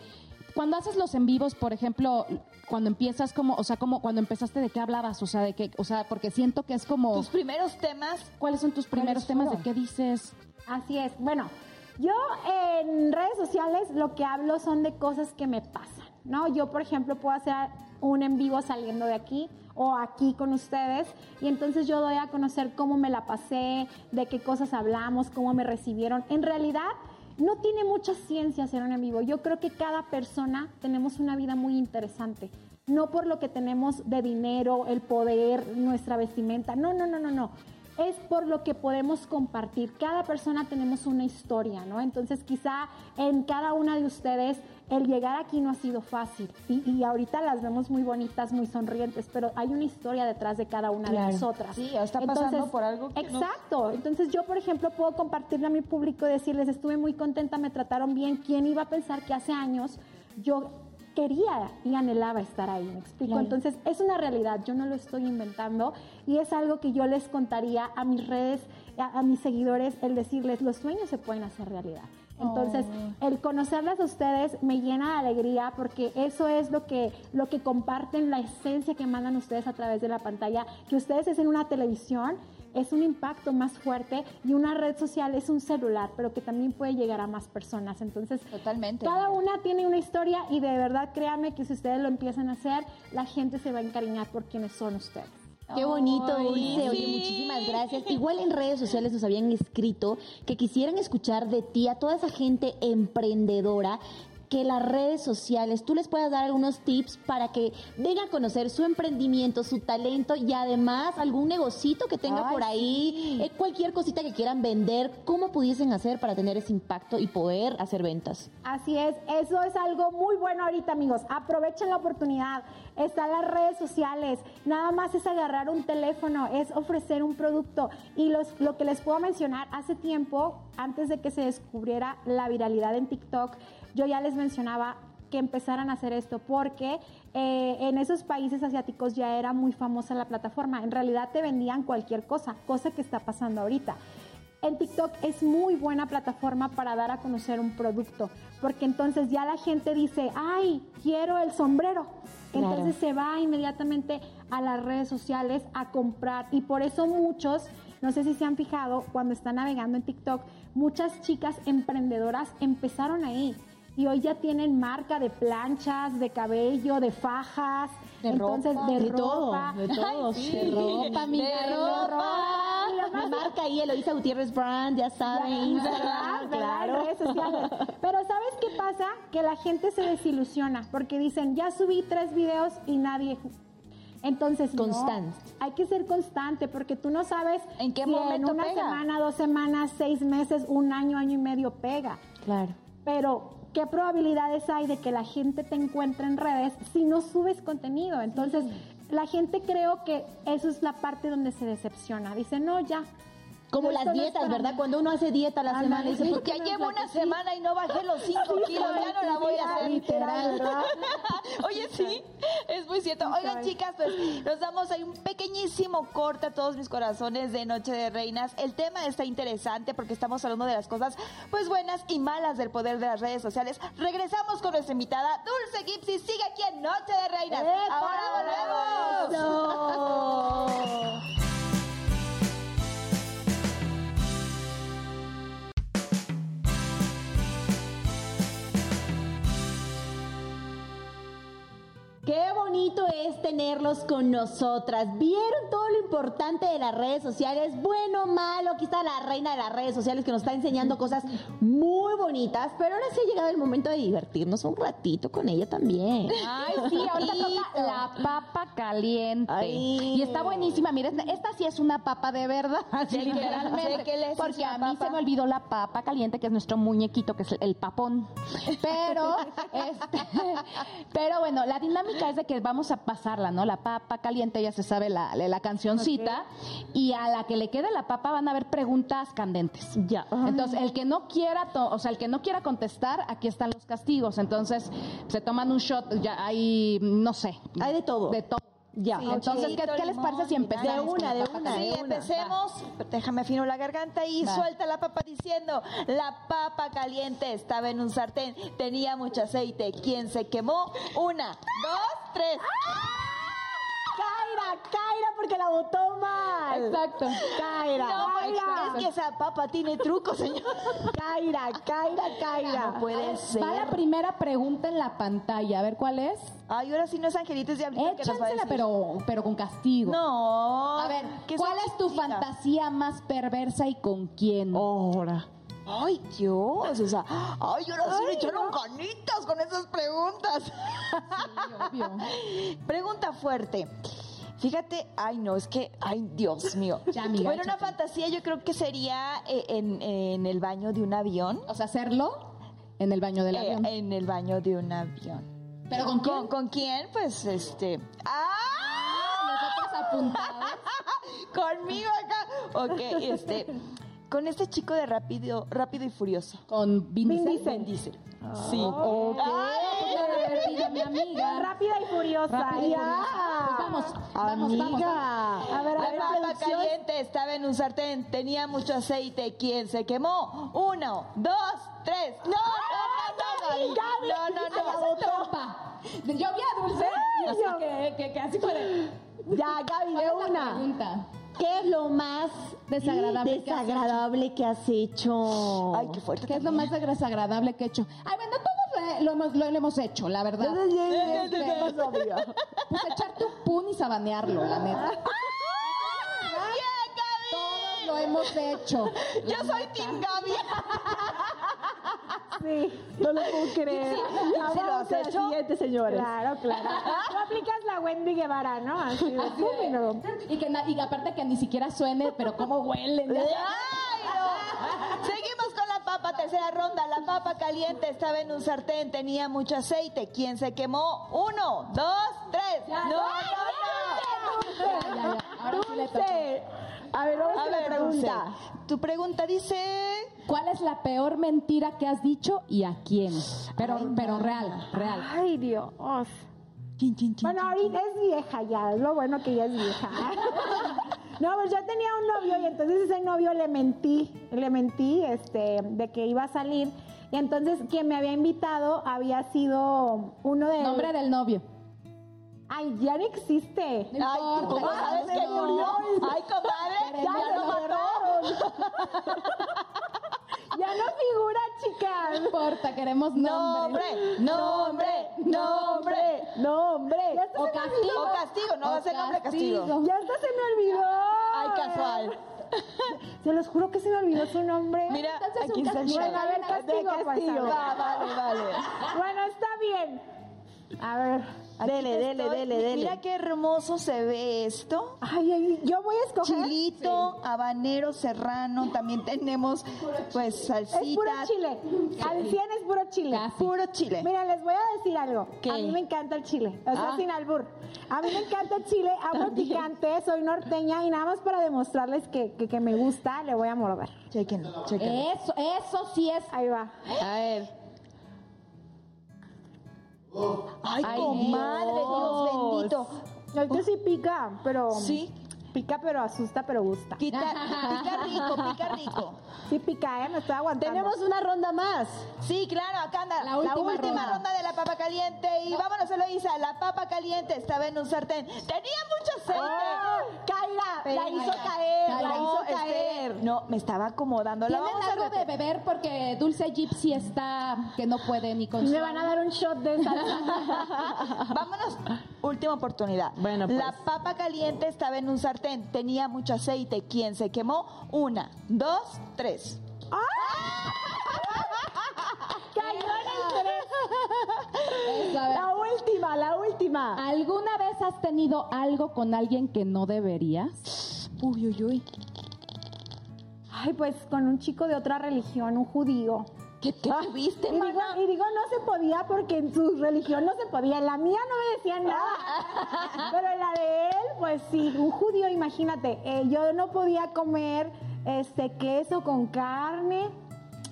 cuando haces los en vivos, por ejemplo, cuando empiezas como, o sea, como cuando empezaste de qué hablabas, o sea, de qué, o sea, porque siento que es como, Tus primeros temas, ¿cuáles son tus primeros ¿Cuáles temas? ¿De qué dices? Así es. Bueno, yo en redes sociales lo que hablo son de cosas que me pasan, ¿no? Yo, por ejemplo, puedo hacer un en vivo saliendo de aquí o aquí con ustedes y entonces yo doy a conocer cómo me la pasé, de qué cosas hablamos, cómo me recibieron. En realidad no tiene mucha ciencia hacer un en. Yo creo que cada persona tenemos una vida muy interesante. No por lo que tenemos de dinero, el poder, nuestra vestimenta. No, no, no, no, no es por lo que podemos compartir. Cada persona tenemos una historia, ¿no? Entonces quizá en cada una de ustedes el llegar aquí no ha sido fácil y, y ahorita las vemos muy bonitas, muy sonrientes, pero hay una historia detrás de cada una Claro. de nosotras. Sí, está pasando por algo que nos- Exacto. Entonces yo, por ejemplo, puedo compartirle a mi público y decirles, estuve muy contenta, me trataron bien. ¿Quién iba a pensar que hace años yo quería y anhelaba estar ahí, me explico. Claro. Entonces, es una realidad, yo no lo estoy inventando y es algo que yo les contaría a mis redes, a, a mis seguidores, el decirles, los sueños se pueden hacer realidad. Entonces, el conocerlas a ustedes me llena de alegría porque eso es lo que, lo que comparten, la esencia que mandan ustedes a través de la pantalla, que ustedes es en una televisión, es un impacto más fuerte y una red social es un celular, pero que también puede llegar a más personas. Entonces, Totalmente. cada una tiene una historia y de verdad créanme que si ustedes lo empiezan a hacer, la gente se va a encariñar por quienes son ustedes. Qué bonito, Dulce. Oye, muchísimas gracias. Igual en redes sociales nos habían escrito que quisieran escuchar de ti a toda esa gente emprendedora que las redes sociales, tú les puedas dar algunos tips para que vengan a conocer su emprendimiento, su talento y además algún negocito que tenga Ay, por ahí, eh, cualquier cosita que quieran vender, cómo pudiesen hacer para tener ese impacto y poder hacer ventas. Así es, eso es algo muy bueno ahorita, amigos. Aprovechen la oportunidad. Están las redes sociales. Nada más es agarrar un teléfono, es ofrecer un producto. Y los, lo que les puedo mencionar, hace tiempo, antes de que se descubriera la viralidad en TikTok, yo ya les mencionaba que empezaran a hacer esto, porque eh, en esos países asiáticos ya era muy famosa la plataforma. En realidad te vendían cualquier cosa, cosa que está pasando ahorita. En TikTok es muy buena plataforma para dar a conocer un producto, porque entonces ya la gente dice, ay, quiero el sombrero. Entonces se va inmediatamente a las redes sociales a comprar y por eso muchos, no sé si se han fijado, cuando están navegando en TikTok, muchas chicas emprendedoras empezaron ahí y hoy ya tienen marca de planchas, de cabello, de fajas, De entonces ropa, de, de todo, ropa. de todo, Ay, de ropa, amiga, de de ropa. Y Mi marca ahí, Eloisa Gutiérrez Brand, ya saben, Instagram, claro. redes sociales. (laughs) Pero ¿sabes qué pasa? Que la gente se desilusiona porque dicen, ya subí tres videos y nadie... Entonces, no, Constante. hay que ser constante porque tú no sabes ¿En qué si momento en una pega? semana, dos semanas, seis meses, un año, año y medio pega. Claro. Pero, ¿qué probabilidades hay de que la gente te encuentre en redes si no subes contenido? Entonces, la gente creo que eso es la parte donde se decepciona. Dice, no, ya. Como las dietas, ¿verdad? Cuando uno hace dieta la Ándale, semana, dice, sí. ¿por qué Ya llevo una semana y no bajé los 5 (laughs) kilos, ya no la voy a hacer. Literal, ¿verdad? (laughs) Oye, sí, es muy cierto. Oigan, chicas, pues nos damos ahí un pequeñísimo corte a todos mis corazones de Noche de Reinas. El tema está interesante porque estamos hablando de las cosas, pues buenas y malas del poder de las redes sociales. Regresamos con nuestra invitada, Dulce Gipsy. Sigue aquí en Noche de Reinas. Ahora volvemos. Qué bonito es tenerlos con nosotras. ¿Vieron todo lo importante de las redes sociales? Bueno, malo. Aquí está la reina de las redes sociales que nos está enseñando cosas muy bonitas. Pero ahora sí ha llegado el momento de divertirnos un ratito con ella también. Ay, sí, ahorita (laughs) toca la papa caliente. Ay. Y está buenísima. Mira, esta, sí es una papa de verdad, (laughs) literalmente. sí es porque a mí papa. se me olvidó la papa caliente, que es nuestro muñequito, que es el, el papón. (laughs) Pero, este, pero bueno, la dinámica es de que vamos a pasarla, ¿no? La papa caliente, ya se sabe la, la cancioncita. Y a la que le quede la papa van a haber preguntas candentes. Ya. Entonces, el que no quiera, o sea, el que no quiera contestar, aquí están los castigos. Entonces, se toman un shot, ya hay, no sé. Hay de todo. De todo. Ya. Sí, Entonces, ¿qué, qué les parece si empezamos? De una, de una, Sí, empecemos. Déjame afino la garganta y Va. suelta la papa diciendo, la papa caliente estaba en un sartén, tenía mucho aceite. ¿Quién se quemó? Una, dos, tres. Kaira, Kaira, porque la botó mal. Exacto. Kaira, No, Kaira, es que esa papa tiene truco, señor. Kaira, Kaira, Kaira. No puede ser. Va la primera pregunta en la pantalla. A ver cuál es. Ay, ahora sí no es Angelitos Diablito que nos va a Échansela, pero, pero con castigo. No. A ver, ¿cuál es tu fantasía más perversa y con quién? Ahora. Ay, Dios, o sea, ay, ahora sí me echaron canitas con esas preguntas. obvio. Pregunta fuerte. Fíjate, ay no, es que, ay Dios mío. (laughs) Ya, amiga, bueno, una fantasía yo creo que sería eh, en, en el baño de un avión. O sea, hacerlo en el baño del Eh, avión. en el baño de un avión. ¿Pero con quién? ¿Con, con quién? Pues este. ¡Ah! Nosotros apuntados. (laughs) Conmigo acá. Ok, este. Con este chico de rápido, rápido y furioso. Con Vin Vin Diesel. Vin Diesel. Sí. Ok. Ay, Pues la divertida, mi amiga. (laughs) Rápida y furiosa. Rápida y ya. furiosa. Pues vamos, vamos, vamos. Amiga. A ver, a La ver, papa producción. caliente estaba en un sartén, tenía mucho aceite. ¿Quién se quemó? Uno, dos, tres. No, no, no, no, Gaby. no, no, no. Ay, hace trampa. Yo vi a Dulce, así que, que, que así fue. de- Ya, Gaby, de ¿Cuál es la una. pregunta? ¿Qué es lo más Desagradable que has desagradable que has hecho? Ay, qué fuerte. ¿Qué es lo más desagradable que he hecho? Ay, bueno, todos lo, hemos, lo hemos hecho, la verdad. ¿Qué pasó, amiga? Pues echarte un pun y sabanearlo, la neta. Bien, Gaby. Todos lo hemos hecho. Yo soy Team Gaby. Sí. No lo puedo creer. Ya ¿Sí lo has a hecho? Siguiente, señores. Claro, claro. Tú aplicas la Wendy Guevara, ¿no? Así de pum, y no. Y, que, y aparte que ni siquiera suene, pero cómo huelen. ya. Ay, no. Seguimos con la papa, tercera ronda. La papa caliente estaba en un sartén, tenía mucho aceite. ¿Quién se quemó? Uno, dos, tres. No, no, no. Ya, ya, ya. Ahora sí le. Dulce. A ver, vamos A con la ver, pregunta. Dulce, Tu pregunta dice... ¿Cuál es la peor mentira que has dicho y a quién? Pero, pero real, real. Ay, Dios. Chin, chin, chin, Bueno, ahorita es vieja ya, es lo bueno que ya es vieja. (laughs) No, pues yo tenía un novio y entonces ese novio le mentí, le mentí este, de que iba a salir. Y entonces quien me había invitado había sido uno de... Nombre del novio. Ay, ya no existe. Ay, ¿cómo sabes que murió? Ay, comadre, ya se lo mató. (laughs) Ya no figura, chicas. No importa, queremos nombre. Nombre, nombre, nombre. Nombre. O castigo. O castigo, no va a ser nombre castigo. Ya hasta se me olvidó. Ay, casual. (laughs) Se los juro que se me olvidó su nombre. Mira, Entonces, aquí está el castigo. Bueno, a ver, castigo, De pues, ver. Va, vale, vale. Bueno, está bien. A ver. Aquí Dele, dele, estoy. dele, dele. Mira qué hermoso se ve esto. Ay, ay, yo voy a escoger. Chilito, habanero, serrano, también tenemos pues salsita. Es puro chile. Al 100 es puro chile. Casi. Puro chile. Mira, les voy a decir algo. ¿Qué? A mí me encanta el chile. O sea, Ah. sin albur. A mí me encanta el chile. (laughs) Amo picante. Soy norteña. Y nada más para demostrarles que, que, que me gusta, le voy a morder. Chequenlo, chequenlo. Eso, eso sí es. Ahí va. A ver. Ay, comadre, Dios bendito. Que sí pica, pero... Sí. Pica, pero asusta, pero gusta. Quita, pica rico, pica rico. Sí pica, ¿eh? Me estoy aguantando. Tenemos una ronda más. Sí, claro, acá anda La última ronda. ronda. de la papa caliente. Y vámonos, Eloisa. La papa caliente estaba en un sartén. Tenía mucho aceite. ¡Oh! La hizo caer, la No, hizo espere. caer. No, me estaba acomodando. La ¿Tienen vamos a algo de beber? Porque Dulce Gypsy está que no puede ni con Me van a dar un shot de salsa. (laughs) Vámonos, última oportunidad. Bueno, pues. La papa caliente estaba en un sartén, tenía mucho aceite. ¿Quién se quemó? Una, dos, tres. (laughs) Cayó en el tres. La última, la última. ¿Alguna vez has tenido algo con alguien que no deberías? Uy, uy, uy. Ay, pues con un chico de otra religión, un judío. ¿Qué, qué tuviste, Y digo, y digo, no se podía porque en su religión no se podía. En la mía no me decían nada. Pero en la de él, pues sí, un judío, imagínate. eh, yo no podía comer este queso con carne.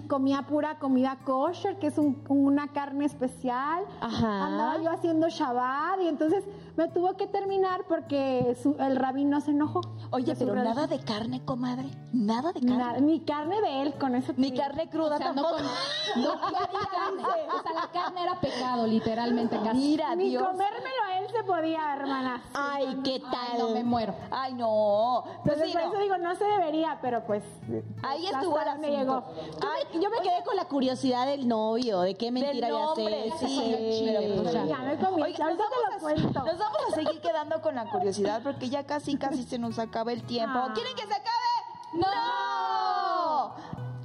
Comía pura comida kosher, que es un- una carne especial. Ajá. Andaba yo haciendo Shabbat y entonces me tuvo que terminar porque su- el rabino se enojó. Oye, pero religión. nada de carne, comadre. Nada de carne. Na- ni carne de él, con eso. Ni carne cruda O sea, no tampoco. (laughs) no (laughs) comía carne. O sea, la carne era pecado, literalmente casi. Mira, Ni Dios. comérmelo se podía, hermana. Ay, ¿qué tal? Ay, no, me muero. Ay, no. Pues Entonces, sí, por no. eso digo, no se debería, pero pues. Ahí estuvo donde asunto. llegó. Ay, Yo me quedé con la curiosidad del novio, de qué mentira Del había nombre, hecho. sí, pero pues ya. Ya me comí. Oye, nos vamos, a, nos vamos a seguir quedando con la curiosidad porque ya casi, casi se nos acaba el tiempo. Ah. ¿Quieren que se acabe? ¡No!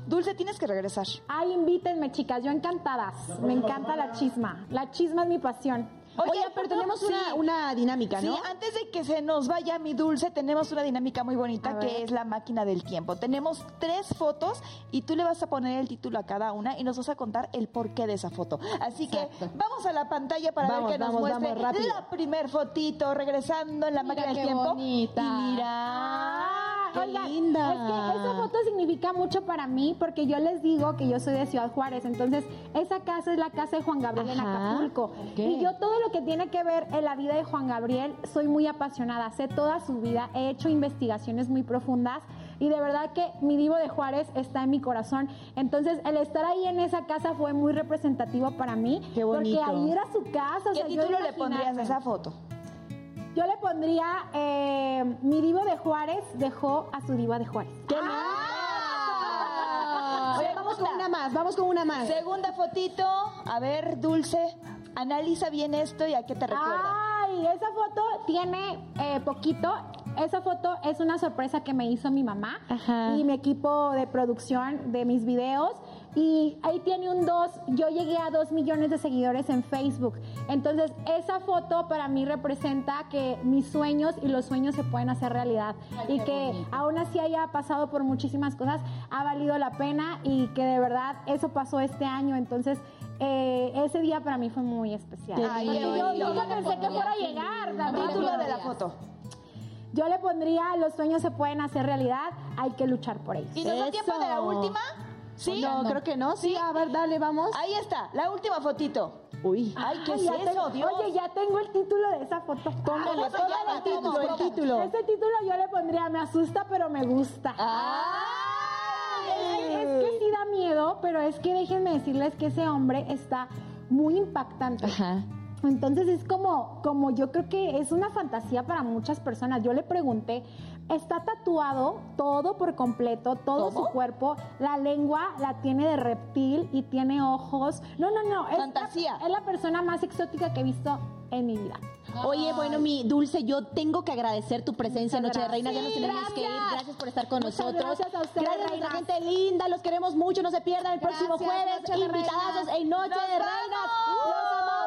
Dulce, tienes que regresar. Ay, invítenme, chicas. Yo encantadas. Me encanta la chisma. La chisma es mi pasión. Oye, pero tenemos sí. una, una dinámica, ¿no? Sí, antes de que se nos vaya mi dulce, tenemos una dinámica muy bonita que es la máquina del tiempo. Tenemos tres fotos y tú le vas a poner el título a cada una y nos vas a contar el porqué de esa foto. Así que vamos a la pantalla para Vamos, ver que nos muestre la primer fotito, regresando en la Mira máquina del qué tiempo. bonita. Y mira. Qué oigan, linda. Es que esa foto significa mucho para mí porque yo les digo que yo soy de Ciudad Juárez. Entonces, esa casa es la casa de Juan Gabriel en Ajá. Acapulco. Ok. Y yo todo lo que tiene que ver en la vida de Juan Gabriel, soy muy apasionada. Sé toda su vida, he hecho investigaciones muy profundas. Y de verdad que mi divo de Juárez está en mi corazón. Entonces, el estar ahí en esa casa fue muy representativo para mí. Qué bonito. Porque ahí era su casa. o ¿Qué sea, yo título le pondrías a esa foto? Yo le pondría, eh, mi divo de Juárez dejó a su diva de Juárez. ¡Ah! Oye, vamos con una más, vamos con una más. Segunda fotito. A ver, Dulce, analiza bien esto y a qué te recuerda. Ay, esa foto tiene eh, poquito. Esa foto es una sorpresa que me hizo mi mamá Ajá. y mi equipo de producción de mis videos. Y ahí tiene un 2. Yo llegué a 2 millones de seguidores en Facebook. Entonces, esa foto para mí representa que mis sueños y los sueños se pueden hacer realidad. y que aún así haya pasado por muchísimas cosas, ha valido la pena y que de verdad eso pasó este año. Entonces, eh, ese día para mí fue muy especial. Ay, yo nunca pensé que fuera a llegar. también. Título de la foto. Yo le pondría, los sueños se pueden hacer realidad, hay que luchar por ellos. ¿Y nos da tiempo de la última? ¿Sí? No, creo que no. Sí, a ver, dale, vamos. Ahí está, la última fotito. Uy. Ay, ¿qué es eso, tengo- Dios? Oye, ya tengo el título de esa foto. ¿Cómo se llama el título, el título. Ese título yo le pondría, me asusta, pero me gusta. ¡Ay! Es que sí da miedo, pero es que déjenme decirles que ese hombre está muy impactante. Ajá. Entonces es como, como yo creo que es una fantasía para muchas personas. Yo le pregunté, está tatuado todo por completo, todo su cuerpo, la lengua la tiene de reptil y tiene ojos. No, no, no. es la- Fantasía. es la persona más exótica que he visto en mi vida. Oye, bueno, mi Dulce, yo tengo que agradecer tu presencia en Noche de Reina. Ya nos tenemos que ir. gracias. Por estar con Muchas nosotros. gracias a ustedes, Gracias a nuestra gente linda. Los queremos mucho. No se pierdan el próximo jueves. Reinas. en Noche ¡Nos de vamos! Reinas.